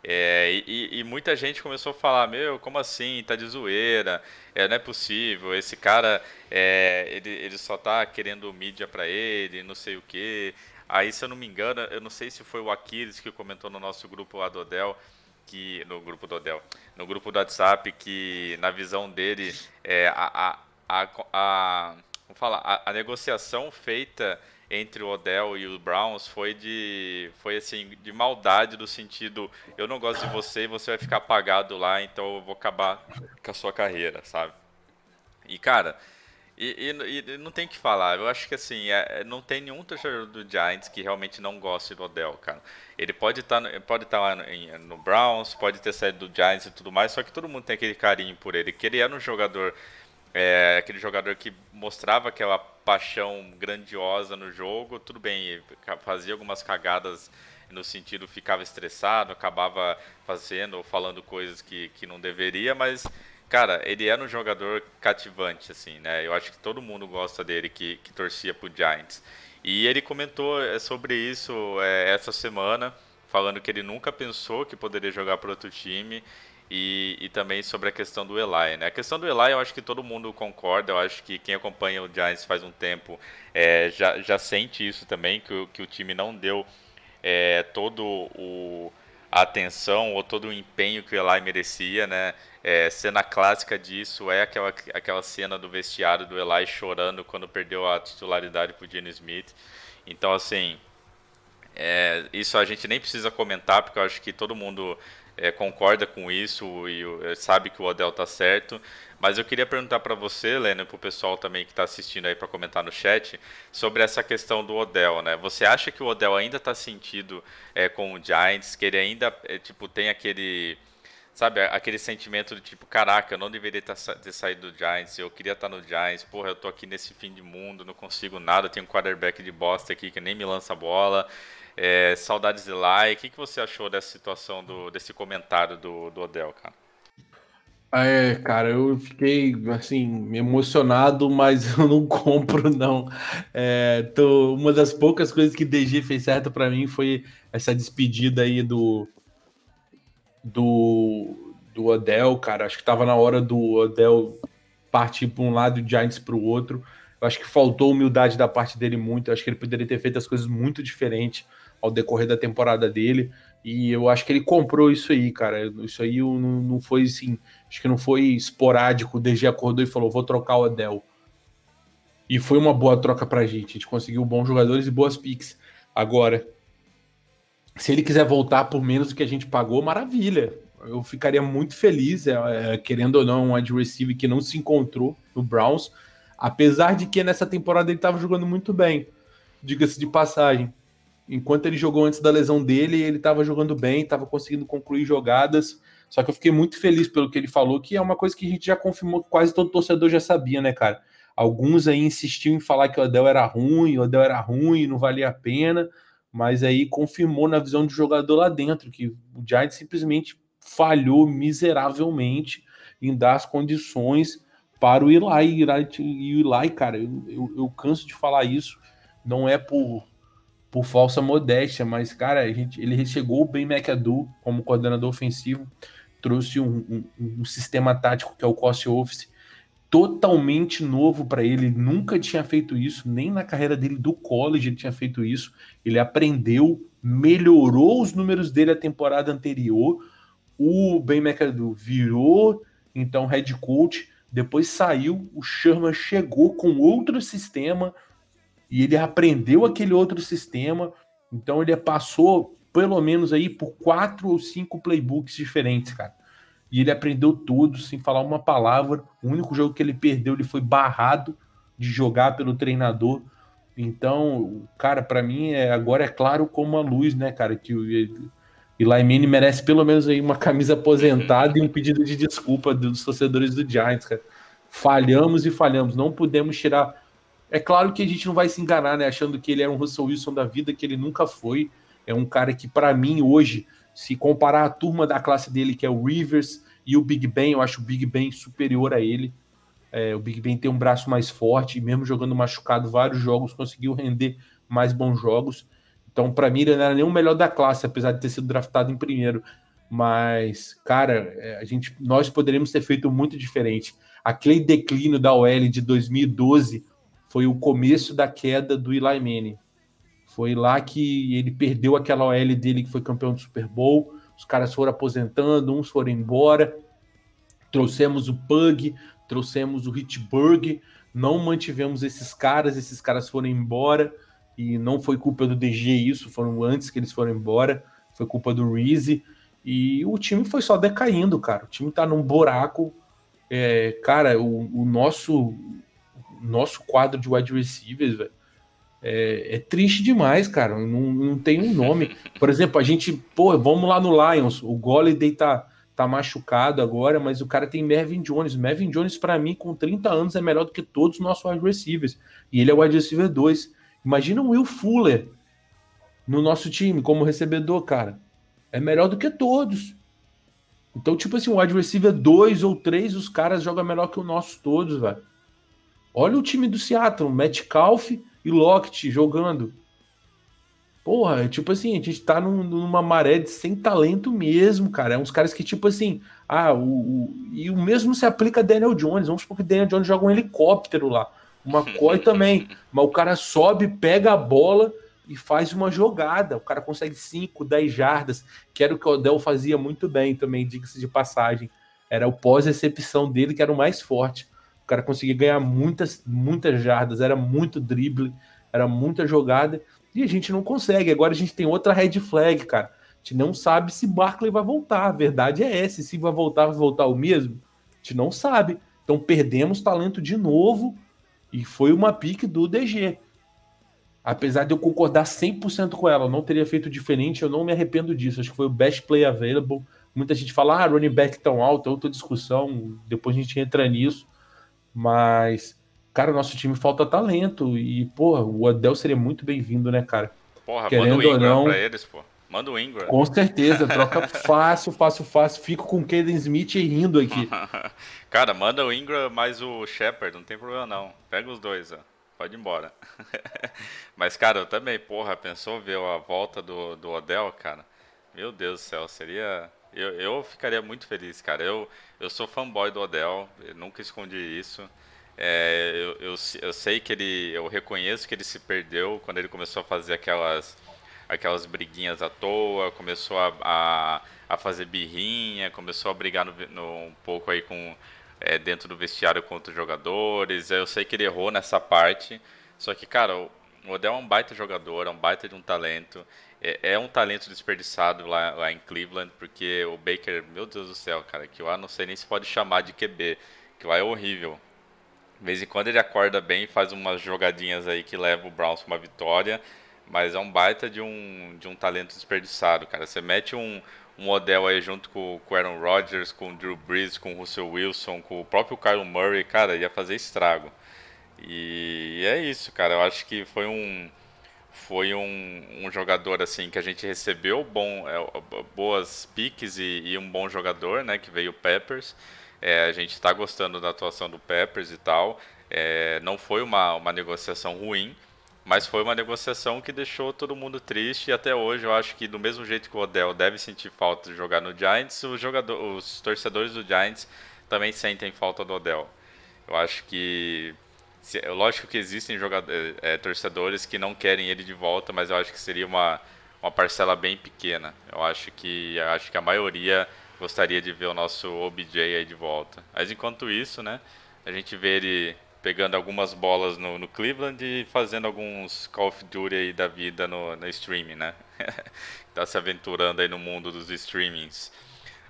É, e, e, muita gente começou a falar, meu, como assim, tá de zoeira, é, não é possível, esse cara, é, ele, ele só tá querendo mídia para ele, não sei o que. Aí, se eu não me engano, eu não sei se foi o Aquiles que comentou no nosso grupo lá do Odell, que, no grupo do Odell, no grupo do WhatsApp, que na visão dele, é, a, a, a, a, vamos falar, a, a negociação feita entre o Odell e o Browns foi de foi assim de maldade do sentido eu não gosto de você e você vai ficar apagado lá então eu vou acabar com a sua carreira sabe? E cara e, e, e não tem que falar. Eu acho que assim é, é, não tem nenhum torcedor do Giants que realmente não goste do Odell cara. Ele pode estar tá, pode tá lá no, no Browns pode ter saído do Giants e tudo mais só que todo mundo tem aquele carinho por ele que ele era um jogador é, aquele jogador que mostrava aquela paixão grandiosa no jogo, tudo bem, fazia algumas cagadas no sentido ficava estressado, acabava fazendo ou falando coisas que, que não deveria, mas cara, ele era um jogador cativante assim, né? Eu acho que todo mundo gosta dele que, que torcia pro Giants. E ele comentou é, sobre isso é, essa semana, falando que ele nunca pensou que poderia jogar para outro time e, e, também sobre a questão do Eli. Né? A questão do Eli, eu acho que todo mundo concorda. Eu acho que quem acompanha o Giants faz um tempo é, já, já sente isso também, que, o, que o time não deu é, todo o a atenção ou todo o empenho que o Eli merecia, né? É, cena clássica disso é aquela, aquela cena do vestiário do Eli chorando quando perdeu a titularidade para o Gene Smith. Então, assim, é, isso a gente nem precisa comentar, porque eu acho que todo mundo é, concorda com isso e sabe que o Odell tá certo. Mas eu queria perguntar para você, Lena, e para o pessoal também que está assistindo aí para comentar no chat, sobre essa questão do Odell, né? Você acha que o Odell ainda está sentido é, com o Giants, que ele ainda é, tipo tem aquele sabe, aquele sentimento de tipo, caraca, eu não deveria ter saído do Giants, eu queria estar no Giants, porra, eu tô aqui nesse fim de mundo, não consigo nada, tenho um quarterback de bosta aqui que nem me lança bola, é, saudades de lá. E o que, que você achou dessa situação, do, desse comentário do, do Odell, cara? É, cara, eu fiquei assim emocionado, mas [laughs] eu não compro não. É, tô, uma das poucas coisas que DG fez certo para mim foi essa despedida aí do do do Odell, cara. Acho que tava na hora do Odell partir para um lado e o Giants para o outro. Eu acho que faltou humildade da parte dele muito. Eu acho que ele poderia ter feito as coisas muito diferentes ao decorrer da temporada dele. E eu acho que ele comprou isso aí, cara. Isso aí não, não foi assim. Acho que não foi esporádico. O DG acordou e falou: vou trocar o Adel. E foi uma boa troca pra gente. A gente conseguiu bons jogadores e boas picks. Agora, se ele quiser voltar por menos do que a gente pagou, maravilha. Eu ficaria muito feliz, é, é, querendo ou não, um wide receiver que não se encontrou no Browns. Apesar de que nessa temporada ele estava jogando muito bem, diga-se de passagem enquanto ele jogou antes da lesão dele, ele estava jogando bem, estava conseguindo concluir jogadas. Só que eu fiquei muito feliz pelo que ele falou, que é uma coisa que a gente já confirmou, quase todo torcedor já sabia, né, cara? Alguns aí insistiam em falar que o Adel era ruim, o Adel era ruim, não valia a pena, mas aí confirmou na visão do jogador lá dentro que o Giants simplesmente falhou miseravelmente em dar as condições para o Eli. E o Eli, cara, eu, eu, eu canso de falar isso não é por, por falsa modéstia, mas, cara, gente, ele chegou o Ben McAdoo como coordenador ofensivo, trouxe um, um, um sistema tático que é o Cost Office, totalmente novo para ele, nunca tinha feito isso, nem na carreira dele do college ele tinha feito isso. Ele aprendeu, melhorou os números dele a temporada anterior. O Ben McAdoo virou então head coach, depois saiu, o Sherman chegou com outro sistema e ele aprendeu aquele outro sistema. Então ele passou pelo menos aí por quatro ou cinco playbooks diferentes, cara e ele aprendeu tudo sem falar uma palavra. O único jogo que ele perdeu, ele foi barrado de jogar pelo treinador. Então, cara, para mim é, agora é claro como a luz, né, cara, que o Manning merece pelo menos aí uma camisa aposentada e um pedido de desculpa dos torcedores do Giants, cara. Falhamos e falhamos, não podemos tirar. É claro que a gente não vai se enganar, né, achando que ele era um Russell Wilson da vida, que ele nunca foi. É um cara que para mim hoje se comparar a turma da classe dele, que é o Rivers e o Big Ben, eu acho o Big Ben superior a ele. É, o Big Ben tem um braço mais forte, mesmo jogando machucado vários jogos, conseguiu render mais bons jogos. Então, para mim, ele não era nem o melhor da classe, apesar de ter sido draftado em primeiro. Mas, cara, é, a gente, nós poderíamos ter feito muito diferente. Aquele declínio da OL de 2012 foi o começo da queda do Eli Manning. Foi lá que ele perdeu aquela OL dele que foi campeão do Super Bowl. Os caras foram aposentando, uns foram embora. Trouxemos o Pug, trouxemos o Hitchburg, não mantivemos esses caras, esses caras foram embora. E não foi culpa do DG isso, foram antes que eles foram embora. Foi culpa do Reese. E o time foi só decaindo, cara. O time tá num buraco. É, cara, o, o nosso nosso quadro de wide receivers, velho é, é, triste demais, cara. Não, não tem um nome. Por exemplo, a gente, pô, vamos lá no Lions. O Golladay tá, tá machucado agora, mas o cara tem Mervyn Jones. Mervyn Jones, para mim, com 30 anos, é melhor do que todos os nossos wide receivers. E ele é o wide receiver 2. Imagina o Will Fuller no nosso time como recebedor, cara. É melhor do que todos. Então, tipo assim, o wide receiver 2 ou 3, os caras jogam melhor que o nosso todos, velho. Olha o time do Seattle, Metcalf e Lockett jogando. Porra, é tipo assim, a gente tá num, numa maré de sem talento mesmo, cara. É uns caras que, tipo assim, ah, o, o, e o mesmo se aplica a Daniel Jones. Vamos supor que Daniel Jones joga um helicóptero lá. Uma McCoy [laughs] também. Mas o cara sobe, pega a bola e faz uma jogada. O cara consegue 5, 10 jardas, que era o que o Odell fazia muito bem também, diga-se de passagem. Era o pós-recepção dele que era o mais forte. O cara conseguia ganhar muitas, muitas jardas, era muito drible, era muita jogada, e a gente não consegue. Agora a gente tem outra red flag, cara. A gente não sabe se Barkley vai voltar. A verdade é essa. Se vai voltar, vai voltar o mesmo? A gente não sabe. Então perdemos talento de novo e foi uma pique do DG. Apesar de eu concordar 100% com ela, não teria feito diferente, eu não me arrependo disso. Acho que foi o best play available. Muita gente fala, ah, running back tão alto, é outra discussão, depois a gente entra nisso. Mas, cara, nosso time falta talento. E, porra, o Odell seria muito bem-vindo, né, cara? Porra, Querendo manda o Ingram não, pra eles, pô. Manda o Ingram. Com certeza, troca [laughs] fácil, fácil, fácil. Fico com o Caden Smith rindo aqui. [laughs] cara, manda o Ingram mais o Shepard, não tem problema não. Pega os dois, ó. Pode ir embora. [laughs] Mas, cara, eu também, porra, pensou ver a volta do, do Odell, cara? Meu Deus do céu, seria eu, eu ficaria muito feliz, cara. Eu, eu sou fanboy do Odell, nunca escondi isso. É, eu, eu, eu, sei que ele. Eu reconheço que ele se perdeu quando ele começou a fazer aquelas, aquelas briguinhas à toa, começou a, a, a fazer birrinha, começou a brigar no, no, um pouco aí com. É, dentro do vestiário contra os jogadores. Eu sei que ele errou nessa parte. Só que, cara, o Odell é um baita jogador, é um baita de um talento é, é um talento desperdiçado lá, lá, em Cleveland, porque o Baker, meu Deus do céu, cara, que lá não sei nem se pode chamar de QB, que lá é horrível. De vez em quando ele acorda bem e faz umas jogadinhas aí que leva o Browns para uma vitória, mas é um baita de um, de um talento desperdiçado, cara. Você mete um, um Odell aí junto com, com o Aaron Rodgers, com o Drew Brees, com o Russell Wilson, com o próprio Kyle Murray, cara, ia fazer estrago. E é isso, cara. Eu acho que foi um foi um, um, jogador assim que a gente recebeu bom, é, boas piques e, e, um bom jogador, né? Que veio o Peppers. É, a gente está gostando da atuação do Peppers e tal. É, não foi uma, uma negociação ruim. Mas foi uma negociação que deixou todo mundo triste e até hoje eu acho que do mesmo jeito que o Odell deve sentir falta de jogar no Giants, os, jogador, os torcedores do Giants também sentem falta do Odell. Eu acho que lógico que existem jogadores, é, torcedores que não querem ele de volta, mas eu acho que seria uma, uma parcela bem pequena. Eu acho que acho que a maioria gostaria de ver o nosso OBJ aí de volta. Mas enquanto isso, né, a gente vê ele pegando algumas bolas no, no Cleveland e fazendo alguns Call of Duty aí da vida no, no streaming, né? [laughs] tá se aventurando aí no mundo dos streamings.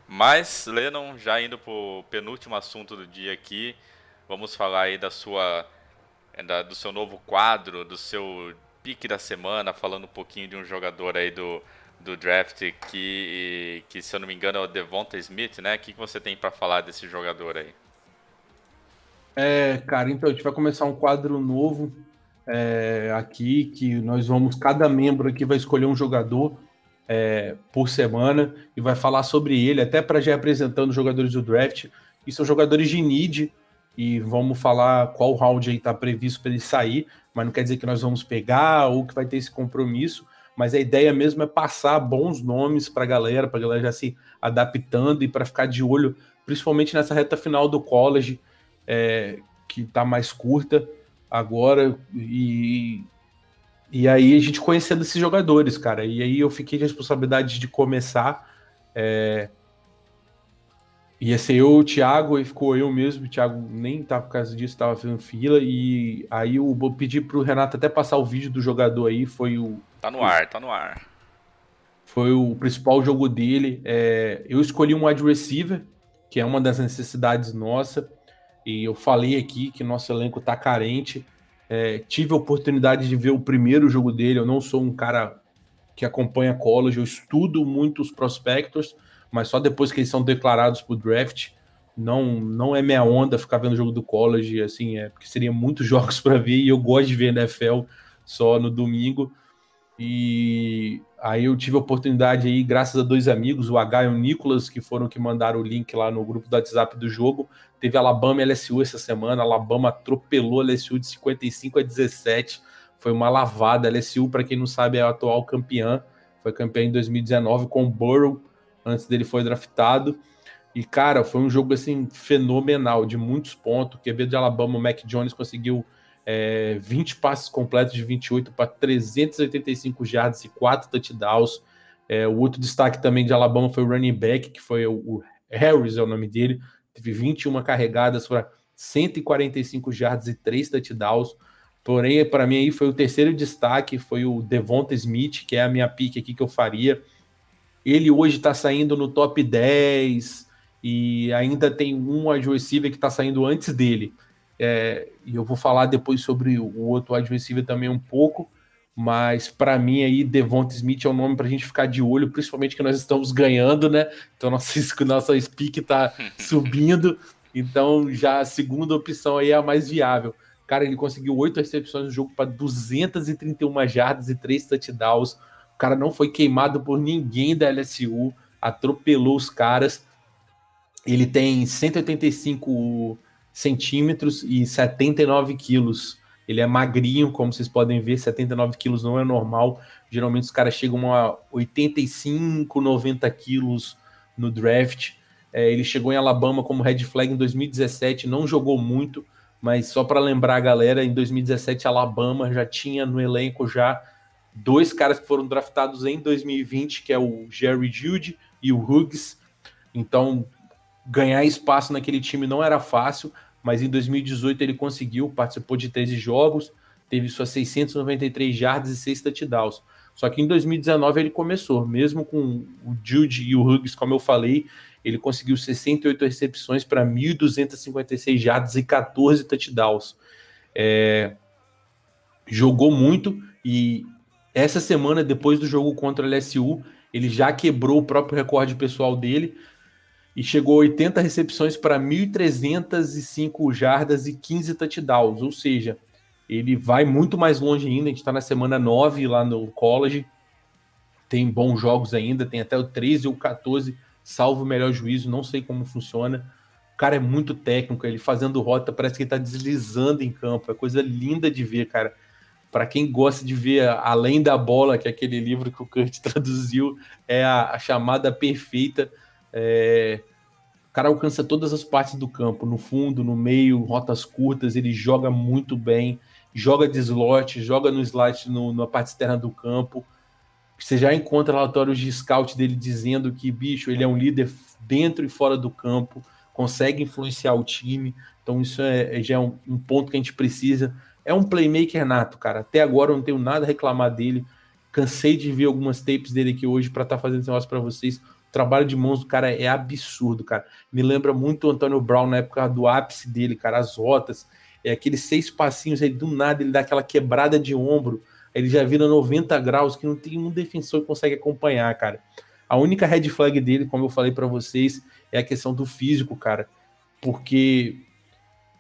Mas, Lennon, já indo pro penúltimo assunto do dia aqui, vamos falar aí da sua da, do seu novo quadro, do seu pique da semana, falando um pouquinho de um jogador aí do, do draft que, que, se eu não me engano, é o Devonta Smith, né? O que, que você tem para falar desse jogador aí? É, cara, então a gente vai começar um quadro novo é, aqui, que nós vamos, cada membro aqui vai escolher um jogador é, por semana e vai falar sobre ele, até para já apresentando os jogadores do draft. E são jogadores de need, e vamos falar qual round aí está previsto para ele sair, mas não quer dizer que nós vamos pegar ou que vai ter esse compromisso. Mas a ideia mesmo é passar bons nomes para a galera, para a galera já se adaptando e para ficar de olho, principalmente nessa reta final do college é, que está mais curta agora, e, e aí a gente conhecendo esses jogadores, cara. E aí eu fiquei de responsabilidade de começar. É, ia ser eu, o Thiago, e ficou eu mesmo. O Thiago nem tá por causa disso, tava fazendo fila. E aí eu vou pedir pro Renato até passar o vídeo do jogador aí. Foi o. Tá no ar, tá no ar. Foi o principal jogo dele. É, eu escolhi um wide receiver, que é uma das necessidades nossa. E eu falei aqui que nosso elenco tá carente. É, tive a oportunidade de ver o primeiro jogo dele. Eu não sou um cara que acompanha college, eu estudo muito os prospectos, mas só depois que eles são declarados para o draft. Não, não é minha onda ficar vendo o jogo do college, assim, é porque seria muitos [laughs] jogos para ver e eu gosto de ver NFL só no domingo. E aí eu tive a oportunidade aí, graças a dois amigos, o H e o Nicolas, que foram que mandaram o link lá no grupo do WhatsApp do jogo. Teve Alabama e LSU essa semana. Alabama atropelou a LSU de 55 a 17. Foi uma lavada. A LSU, para quem não sabe, é a atual campeã. Foi campeã em 2019 com o Burrow, antes dele foi draftado. E, cara, foi um jogo assim fenomenal, de muitos pontos. QB de Alabama, o Mac Jones conseguiu é, 20 passes completos de 28 para 385 jardas e 4 touchdowns. É, o outro destaque também de Alabama foi o running back, que foi o, o Harris, é o nome dele. Teve 21 carregadas para 145 jardas e 3 touchdowns. Porém, para mim aí foi o terceiro destaque, foi o Devonta Smith, que é a minha pique aqui que eu faria. Ele hoje está saindo no top 10 e ainda tem um receiver que está saindo antes dele. É, e eu vou falar depois sobre o outro receiver também um pouco, mas para mim aí Devonta Smith é um nome para a gente ficar de olho, principalmente que nós estamos ganhando, né? Então nossa, [laughs] nossa speak está [laughs] subindo, então já a segunda opção aí é a mais viável. Cara, ele conseguiu oito recepções no jogo para 231 jardas e três touchdowns. O cara não foi queimado por ninguém da LSU, atropelou os caras. Ele tem 185 centímetros e 79 quilos. Ele é magrinho, como vocês podem ver, 79 quilos não é normal. Geralmente os caras chegam a 85, 90 quilos no draft. É, ele chegou em Alabama como red flag em 2017, não jogou muito, mas só para lembrar a galera, em 2017 Alabama já tinha no elenco já dois caras que foram draftados em 2020, que é o Jerry Jude e o Hughes. Então, ganhar espaço naquele time não era fácil mas em 2018 ele conseguiu, participou de 13 jogos, teve suas 693 jardas e 6 touchdowns. Só que em 2019 ele começou, mesmo com o Jude e o Hughes, como eu falei, ele conseguiu 68 recepções para 1.256 jardas e 14 touchdowns. É, jogou muito e essa semana, depois do jogo contra o LSU, ele já quebrou o próprio recorde pessoal dele, e chegou a 80 recepções para 1.305 jardas e 15 touchdowns, ou seja, ele vai muito mais longe ainda. A gente está na semana 9 lá no college, tem bons jogos ainda, tem até o 13 ou 14, salvo o melhor juízo, não sei como funciona. O cara é muito técnico, ele fazendo rota, parece que ele está deslizando em campo, é coisa linda de ver, cara. Para quem gosta de ver Além da Bola, que é aquele livro que o Kurt [laughs] traduziu, é a, a chamada perfeita. É, o cara alcança todas as partes do campo, no fundo, no meio, rotas curtas, ele joga muito bem, joga de slot, joga no slot no, na parte externa do campo. Você já encontra relatórios de scout dele dizendo que, bicho, ele é um líder dentro e fora do campo, consegue influenciar o time. Então, isso é, já é um, um ponto que a gente precisa é um playmaker nato, cara. Até agora eu não tenho nada a reclamar dele. Cansei de ver algumas tapes dele aqui hoje para estar tá fazendo esse negócio para vocês. O trabalho de mãos do cara é absurdo, cara. Me lembra muito o Antônio Brown na época do ápice dele, cara. As rotas, é aqueles seis passinhos aí do nada ele dá aquela quebrada de ombro. Ele já vira 90 graus que não tem um defensor que consegue acompanhar, cara. A única red flag dele, como eu falei para vocês, é a questão do físico, cara. Porque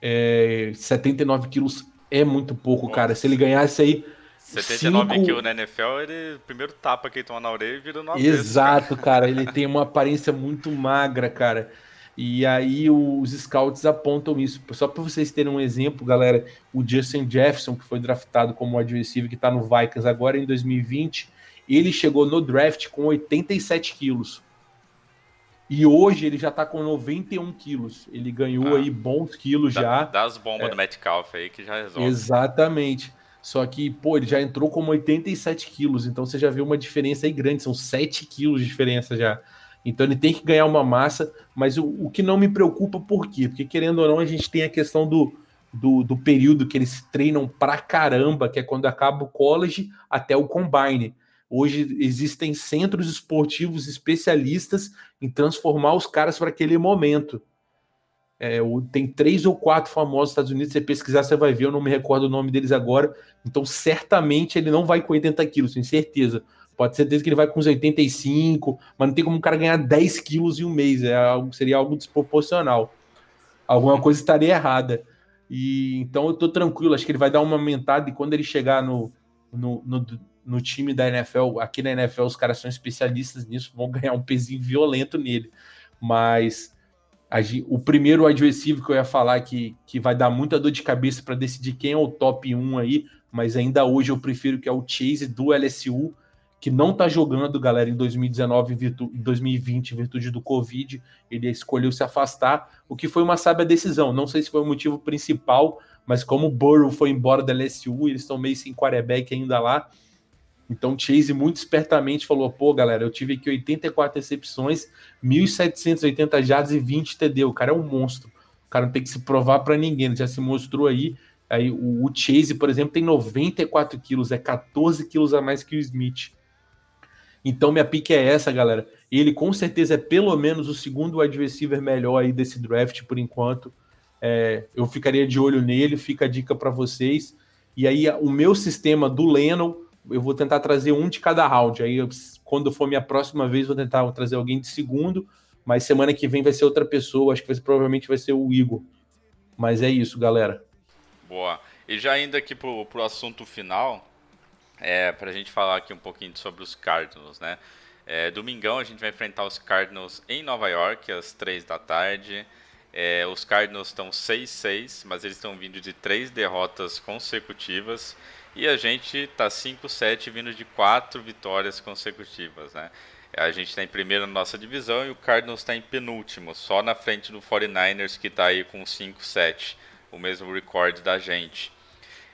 é, 79 quilos é muito pouco, Nossa. cara. Se ele ganhasse aí. 79 cinco... kills na NFL, ele primeiro tapa que ele toma na orelha e vira no Exato, cara. Ele tem uma aparência muito magra, cara. E aí os scouts apontam isso. Só para vocês terem um exemplo, galera, o Justin Jefferson, que foi draftado como adversário, que está no Vikings agora em 2020, ele chegou no draft com 87 quilos. E hoje ele já tá com 91 quilos. Ele ganhou ah, aí bons quilos já. Das bombas é. do Metcalf aí que já resolve. Exatamente. Só que, pô, ele já entrou com 87 quilos. Então você já viu uma diferença aí grande. São 7 quilos de diferença já. Então ele tem que ganhar uma massa. Mas o, o que não me preocupa, por quê? Porque querendo ou não, a gente tem a questão do, do, do período que eles treinam pra caramba, que é quando acaba o college até o combine. Hoje existem centros esportivos especialistas em transformar os caras para aquele momento. É, tem três ou quatro famosos Estados Unidos. Se você pesquisar, você vai ver. Eu não me recordo o nome deles agora. Então, certamente ele não vai com 80 quilos, tenho certeza. Pode ser que ele vai com uns 85, mas não tem como um cara ganhar 10 quilos em um mês. É algo, seria algo desproporcional. Alguma coisa estaria errada. E então eu tô tranquilo, acho que ele vai dar uma aumentada e quando ele chegar no, no, no no time da NFL, aqui na NFL os caras são especialistas nisso, vão ganhar um pezinho violento nele. Mas a, o primeiro adversário que eu ia falar que, que vai dar muita dor de cabeça para decidir quem é o top 1 aí, mas ainda hoje eu prefiro que é o Chase do LSU, que não tá jogando, galera, em 2019 em, virtu, em 2020, em virtude do Covid, ele escolheu se afastar, o que foi uma sábia decisão. Não sei se foi o motivo principal, mas como o Burrow foi embora da LSU, eles estão meio sem quarterback ainda lá, então, Chase muito espertamente falou: pô, galera, eu tive aqui 84 recepções, 1.780 jardas e 20 TD. O cara é um monstro. O cara não tem que se provar para ninguém, ele já se mostrou aí. Aí o, o, Chase, por exemplo, tem 94 quilos, é 14 quilos a mais que o Smith. Então, minha pique é essa, galera. Ele com certeza é pelo menos o segundo receiver melhor aí desse draft por enquanto. É, eu ficaria de olho nele, fica a dica para vocês. E aí, o meu sistema do Lennon eu vou tentar trazer um de cada round. Aí, eu, quando for minha próxima vez, vou tentar trazer alguém de segundo. Mas semana que vem vai ser outra pessoa. Acho que vai ser, provavelmente vai ser o Igor. Mas é isso, galera. Boa. E já indo aqui pro, pro assunto final, é, para a gente falar aqui um pouquinho sobre os Cardinals, né? É, domingão a gente vai enfrentar os Cardinals em Nova York, às 3 da tarde. É, os Cardinals estão 6-6, mas eles estão vindo de três derrotas consecutivas. E a gente tá 5-7 vindo de quatro vitórias consecutivas, né? A gente está em primeiro na nossa divisão e o Cardinals está em penúltimo, só na frente do 49ers que está aí com 5-7, o mesmo recorde da gente.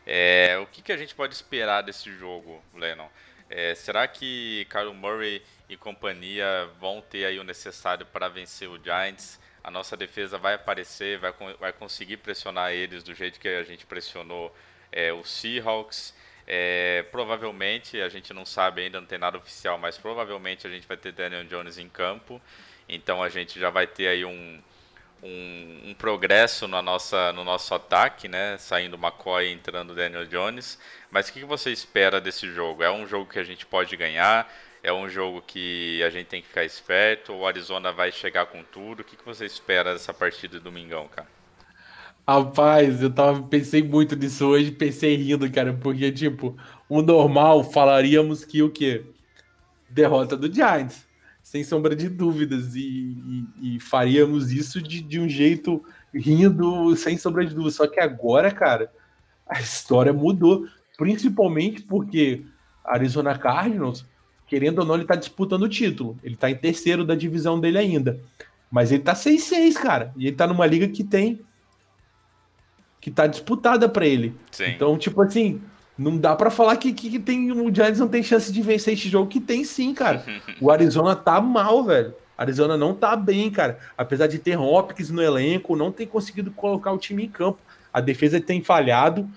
É, o que, que a gente pode esperar desse jogo, Lennon? É, será que Carl Murray e companhia vão ter aí o necessário para vencer o Giants? A nossa defesa vai aparecer, vai, vai conseguir pressionar eles do jeito que a gente pressionou é, o Seahawks. É, provavelmente, a gente não sabe ainda, não tem nada oficial, mas provavelmente a gente vai ter Daniel Jones em campo. Então a gente já vai ter aí um, um, um progresso na nossa, no nosso ataque, né? Saindo McCoy e entrando Daniel Jones. Mas o que você espera desse jogo? É um jogo que a gente pode ganhar? É um jogo que a gente tem que ficar esperto? O Arizona vai chegar com tudo? O que você espera dessa partida de domingão, cara? Rapaz, eu tava, pensei muito nisso hoje, pensei rindo, cara, porque, tipo, o normal falaríamos que o quê? Derrota do Giants, sem sombra de dúvidas, e, e, e faríamos isso de, de um jeito rindo, sem sombra de dúvidas. Só que agora, cara, a história mudou. principalmente porque Arizona Cardinals, querendo ou não, ele tá disputando o título. Ele tá em terceiro da divisão dele ainda. Mas ele tá 6-6, cara. E ele tá numa liga que tem. Que tá disputada para ele. Sim. Então, tipo assim, não dá para falar que, que, que, tem o Giants não tem chance de vencer esse jogo, que tem sim, cara. [laughs] o Arizona tá mal, velho. Arizona não tá bem, cara. Apesar de ter Hopkins no elenco, não tem conseguido colocar o time em campo. A defesa tem falhado.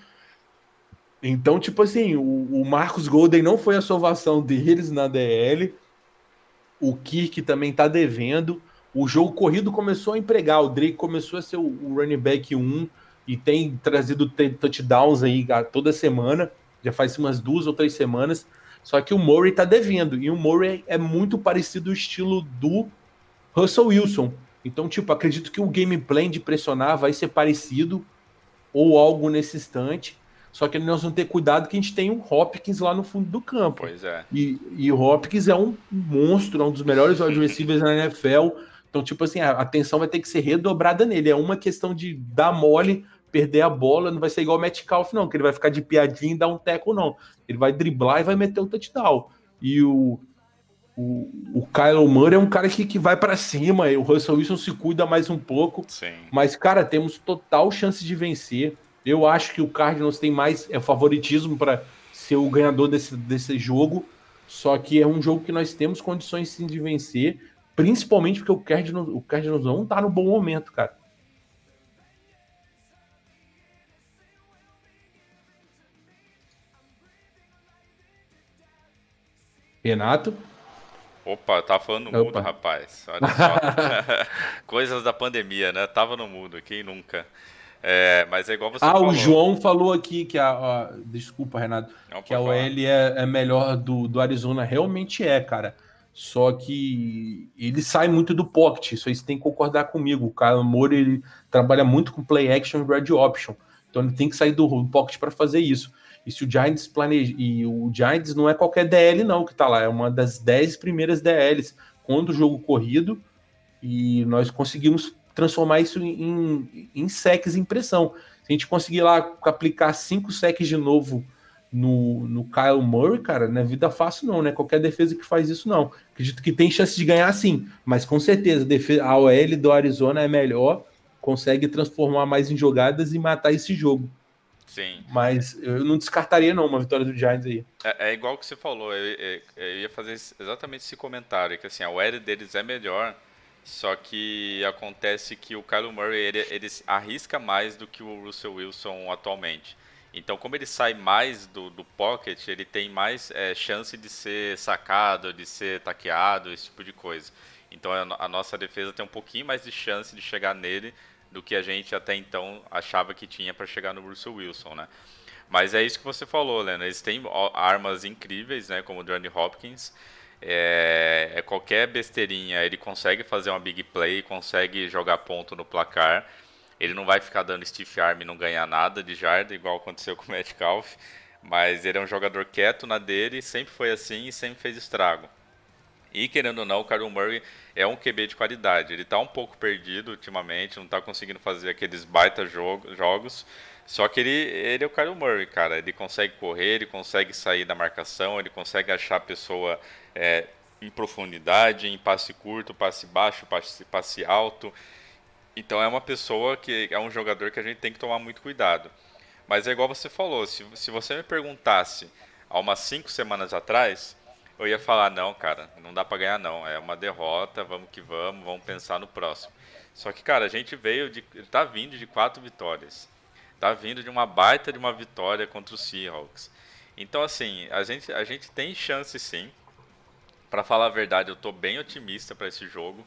Então, tipo assim, o, o Marcos Golden não foi a salvação deles na DL. O Kirk também tá devendo. O jogo corrido começou a empregar. O Drake começou a ser o, o running back 1 e tem trazido touchdowns aí toda semana. Já faz umas duas ou três semanas. Só que o Murray tá devendo. E o Murray é muito parecido o estilo do Russell Wilson. Então, tipo, acredito que o gameplay de pressionar vai ser parecido ou algo nesse instante. Só que nós vamos ter cuidado que a gente tem um Hopkins lá no fundo do campo. Pois é. E, e o Hopkins é um monstro, é um dos melhores receivers na NFL. Então, tipo assim, a atenção vai ter que ser redobrada nele. É uma questão de dar mole perder a bola, não vai ser igual o Metcalf, não, que ele vai ficar de piadinha e dar um teco, não. Ele vai driblar e vai meter o touchdown. E o, o, o Kyle Murray é um cara que, que vai para cima, o Russell Wilson se cuida mais um pouco. Sim. Mas, cara, temos total chance de vencer. Eu acho que o Cardinals tem mais é, favoritismo para ser o ganhador desse, desse jogo. Só que é um jogo que nós temos condições sim de vencer, principalmente porque o Cardinals, o Cardinals não tá no bom momento, cara. Renato? Opa, tava falando no mudo, rapaz. Olha só. [laughs] Coisas da pandemia, né? Tava no mudo, quem nunca? É, mas é igual você ah, falou. o João falou aqui que a. a desculpa, Renato. Não, que a OL é, é, melhor do, do Arizona. Realmente é, cara. Só que ele sai muito do pocket. Isso aí você tem que concordar comigo. O Kyle Moore ele trabalha muito com play action e red option. Então ele tem que sair do pocket para fazer isso. E se o Giants planeja. E o Giants não é qualquer DL, não, que tá lá. É uma das 10 primeiras DLs quando o jogo corrido. E nós conseguimos transformar isso em, em secs em pressão. Se a gente conseguir lá aplicar cinco secs de novo no, no Kyle Murray, cara, não é vida fácil, não, né? Qualquer defesa que faz isso, não. Acredito que tem chance de ganhar sim, mas com certeza a OL do Arizona é melhor, consegue transformar mais em jogadas e matar esse jogo. Sim. Mas eu não descartaria, não, uma vitória do Giants aí. É, é igual que você falou, eu, eu, eu, ia fazer exatamente esse comentário, que assim, a OL deles é melhor, só que acontece que o Kylo Murray, ele, ele arrisca mais do que o Russell Wilson atualmente. Então, como ele sai mais do, do pocket, ele tem mais é, chance de ser sacado, de ser taqueado, esse tipo de coisa. Então, a, a nossa defesa tem um pouquinho mais de chance de chegar nele do que a gente até então achava que tinha para chegar no Russell Wilson, né? Mas é isso que você falou, Lena. Eles têm armas incríveis, né? Como o Johnny Hopkins. É, é, qualquer besteirinha, ele consegue fazer uma big play, consegue jogar ponto no placar. Ele não vai ficar dando stiff arm e não ganhar nada de jarda, igual aconteceu [laughs] com o Metcalf. Mas ele é um jogador quieto na dele, sempre foi assim e sempre fez estrago. E querendo ou não, o Kyler Murray é um QB de qualidade. Ele está um pouco perdido ultimamente, não está conseguindo fazer aqueles baita jogo, jogos. Só que ele, ele é o Kyler Murray, cara. Ele consegue correr, ele consegue sair da marcação, ele consegue achar a pessoa é, em profundidade, em passe curto, passe baixo, passe, passe alto. Então é uma pessoa que é um jogador que a gente tem que tomar muito cuidado. Mas é igual você falou, se, se você me perguntasse há umas cinco semanas atrás, eu ia falar, não, cara, não dá para ganhar não, é uma derrota, vamos que vamos, vamos pensar no próximo. Só que, cara, a gente veio de, tá vindo de quatro vitórias. Tá vindo de uma baita de uma vitória contra o Seahawks. Então, assim, a gente, a gente tem chance sim. Para falar a verdade, eu tô bem otimista para esse jogo.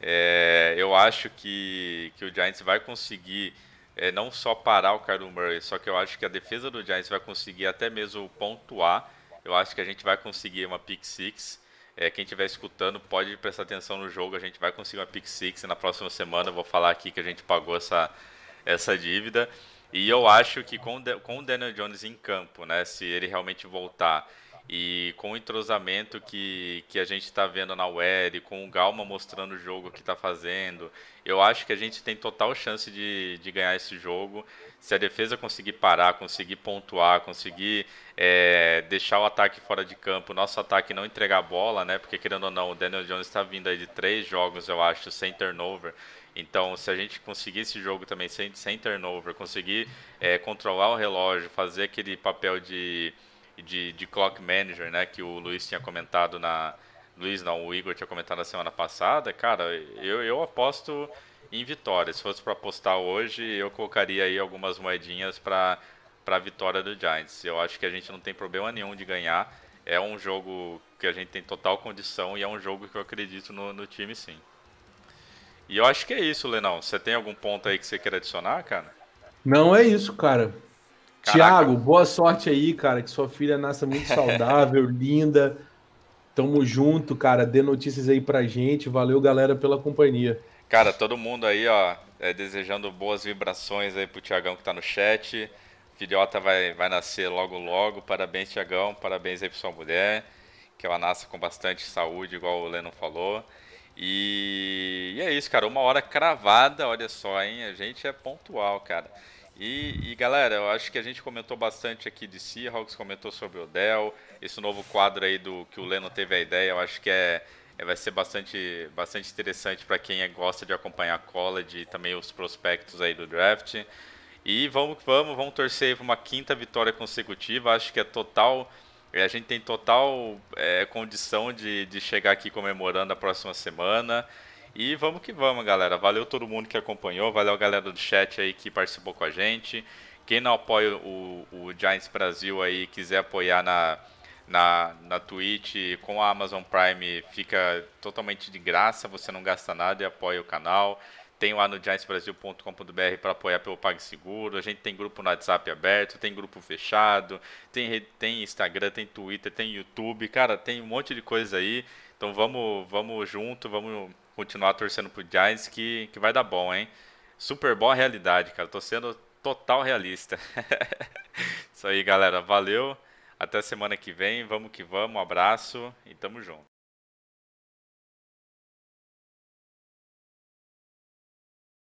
É, eu acho que, que o Giants vai conseguir é, não só parar o Kyler Murray, só que eu acho que a defesa do Giants vai conseguir até mesmo pontuar eu acho que a gente vai conseguir uma pick six. É, quem estiver escutando pode prestar atenção no jogo. A gente vai conseguir uma pick six. Na próxima semana eu vou falar aqui que a gente pagou essa, essa dívida. E eu acho que com, com o Daniel Jones em campo, né, se ele realmente voltar E com o entrosamento que, que a gente está vendo na WER, com o Galma mostrando o jogo que está fazendo, eu acho que a gente tem total chance de, de ganhar esse jogo. Se a defesa conseguir parar, conseguir pontuar, conseguir é, deixar o ataque fora de campo, nosso ataque não entregar a bola, né? Porque querendo ou não, o Daniel Jones está vindo aí de três jogos, eu acho, sem turnover. Então, se a gente conseguir esse jogo também sem, sem turnover, conseguir é, controlar o relógio, fazer aquele papel de de, de clock manager, né, que o Luiz tinha comentado na Luiz não, o Igor tinha comentado na semana passada, cara, eu, eu aposto em vitória. Se fosse para apostar hoje, eu colocaria aí algumas moedinhas para a vitória do Giants. Eu acho que a gente não tem problema nenhum de ganhar. É um jogo que a gente tem total condição e é um jogo que eu acredito no, no time, sim. E eu acho que é isso, Lenão. Você tem algum ponto aí que você queira adicionar, cara? Não é isso, cara. Tiago, boa sorte aí, cara. Que sua filha nasça muito [laughs] saudável, linda. Tamo junto, cara. Dê notícias aí pra gente. Valeu, galera, pela companhia. Cara, todo mundo aí, ó, é, desejando boas vibrações aí pro Tiagão que tá no chat. Filhota vai, vai nascer logo, logo. Parabéns, Tiagão. Parabéns aí pra sua mulher. Que ela nasça com bastante saúde, igual o Leno falou. E, e é isso, cara. Uma hora cravada, olha só, hein? A gente é pontual, cara. E, e, galera, eu acho que a gente comentou bastante aqui de Seahawks, comentou sobre o Dell, esse novo quadro aí do que o Leno teve a ideia, eu acho que é, é vai ser bastante, bastante interessante para quem é, gosta de acompanhar college e também os prospectos aí do draft. E vamos, vamos, vamos torcer para uma quinta vitória consecutiva. Acho que é total, a gente tem total é, condição de, de chegar aqui comemorando a próxima semana. E vamos que vamos, galera. Valeu todo mundo que acompanhou, valeu a galera do chat aí que participou com a gente. Quem não apoia o, o Giants Brasil aí, quiser apoiar na, na, na Twitch com a Amazon Prime, fica totalmente de graça, você não gasta nada e apoia o canal. Tem lá no giantsbrasil.com.br para apoiar pelo PagSeguro. A gente tem grupo no WhatsApp aberto, tem grupo fechado, tem, tem Instagram, tem Twitter, tem YouTube. Cara, tem um monte de coisa aí. Então vamos, vamos junto, vamos continuar torcendo pro Giants que, que vai dar bom, hein? Super boa realidade, cara. Tô sendo total realista. [laughs] Isso aí, galera. Valeu. Até semana que vem. Vamos que vamos. Um abraço e tamo junto.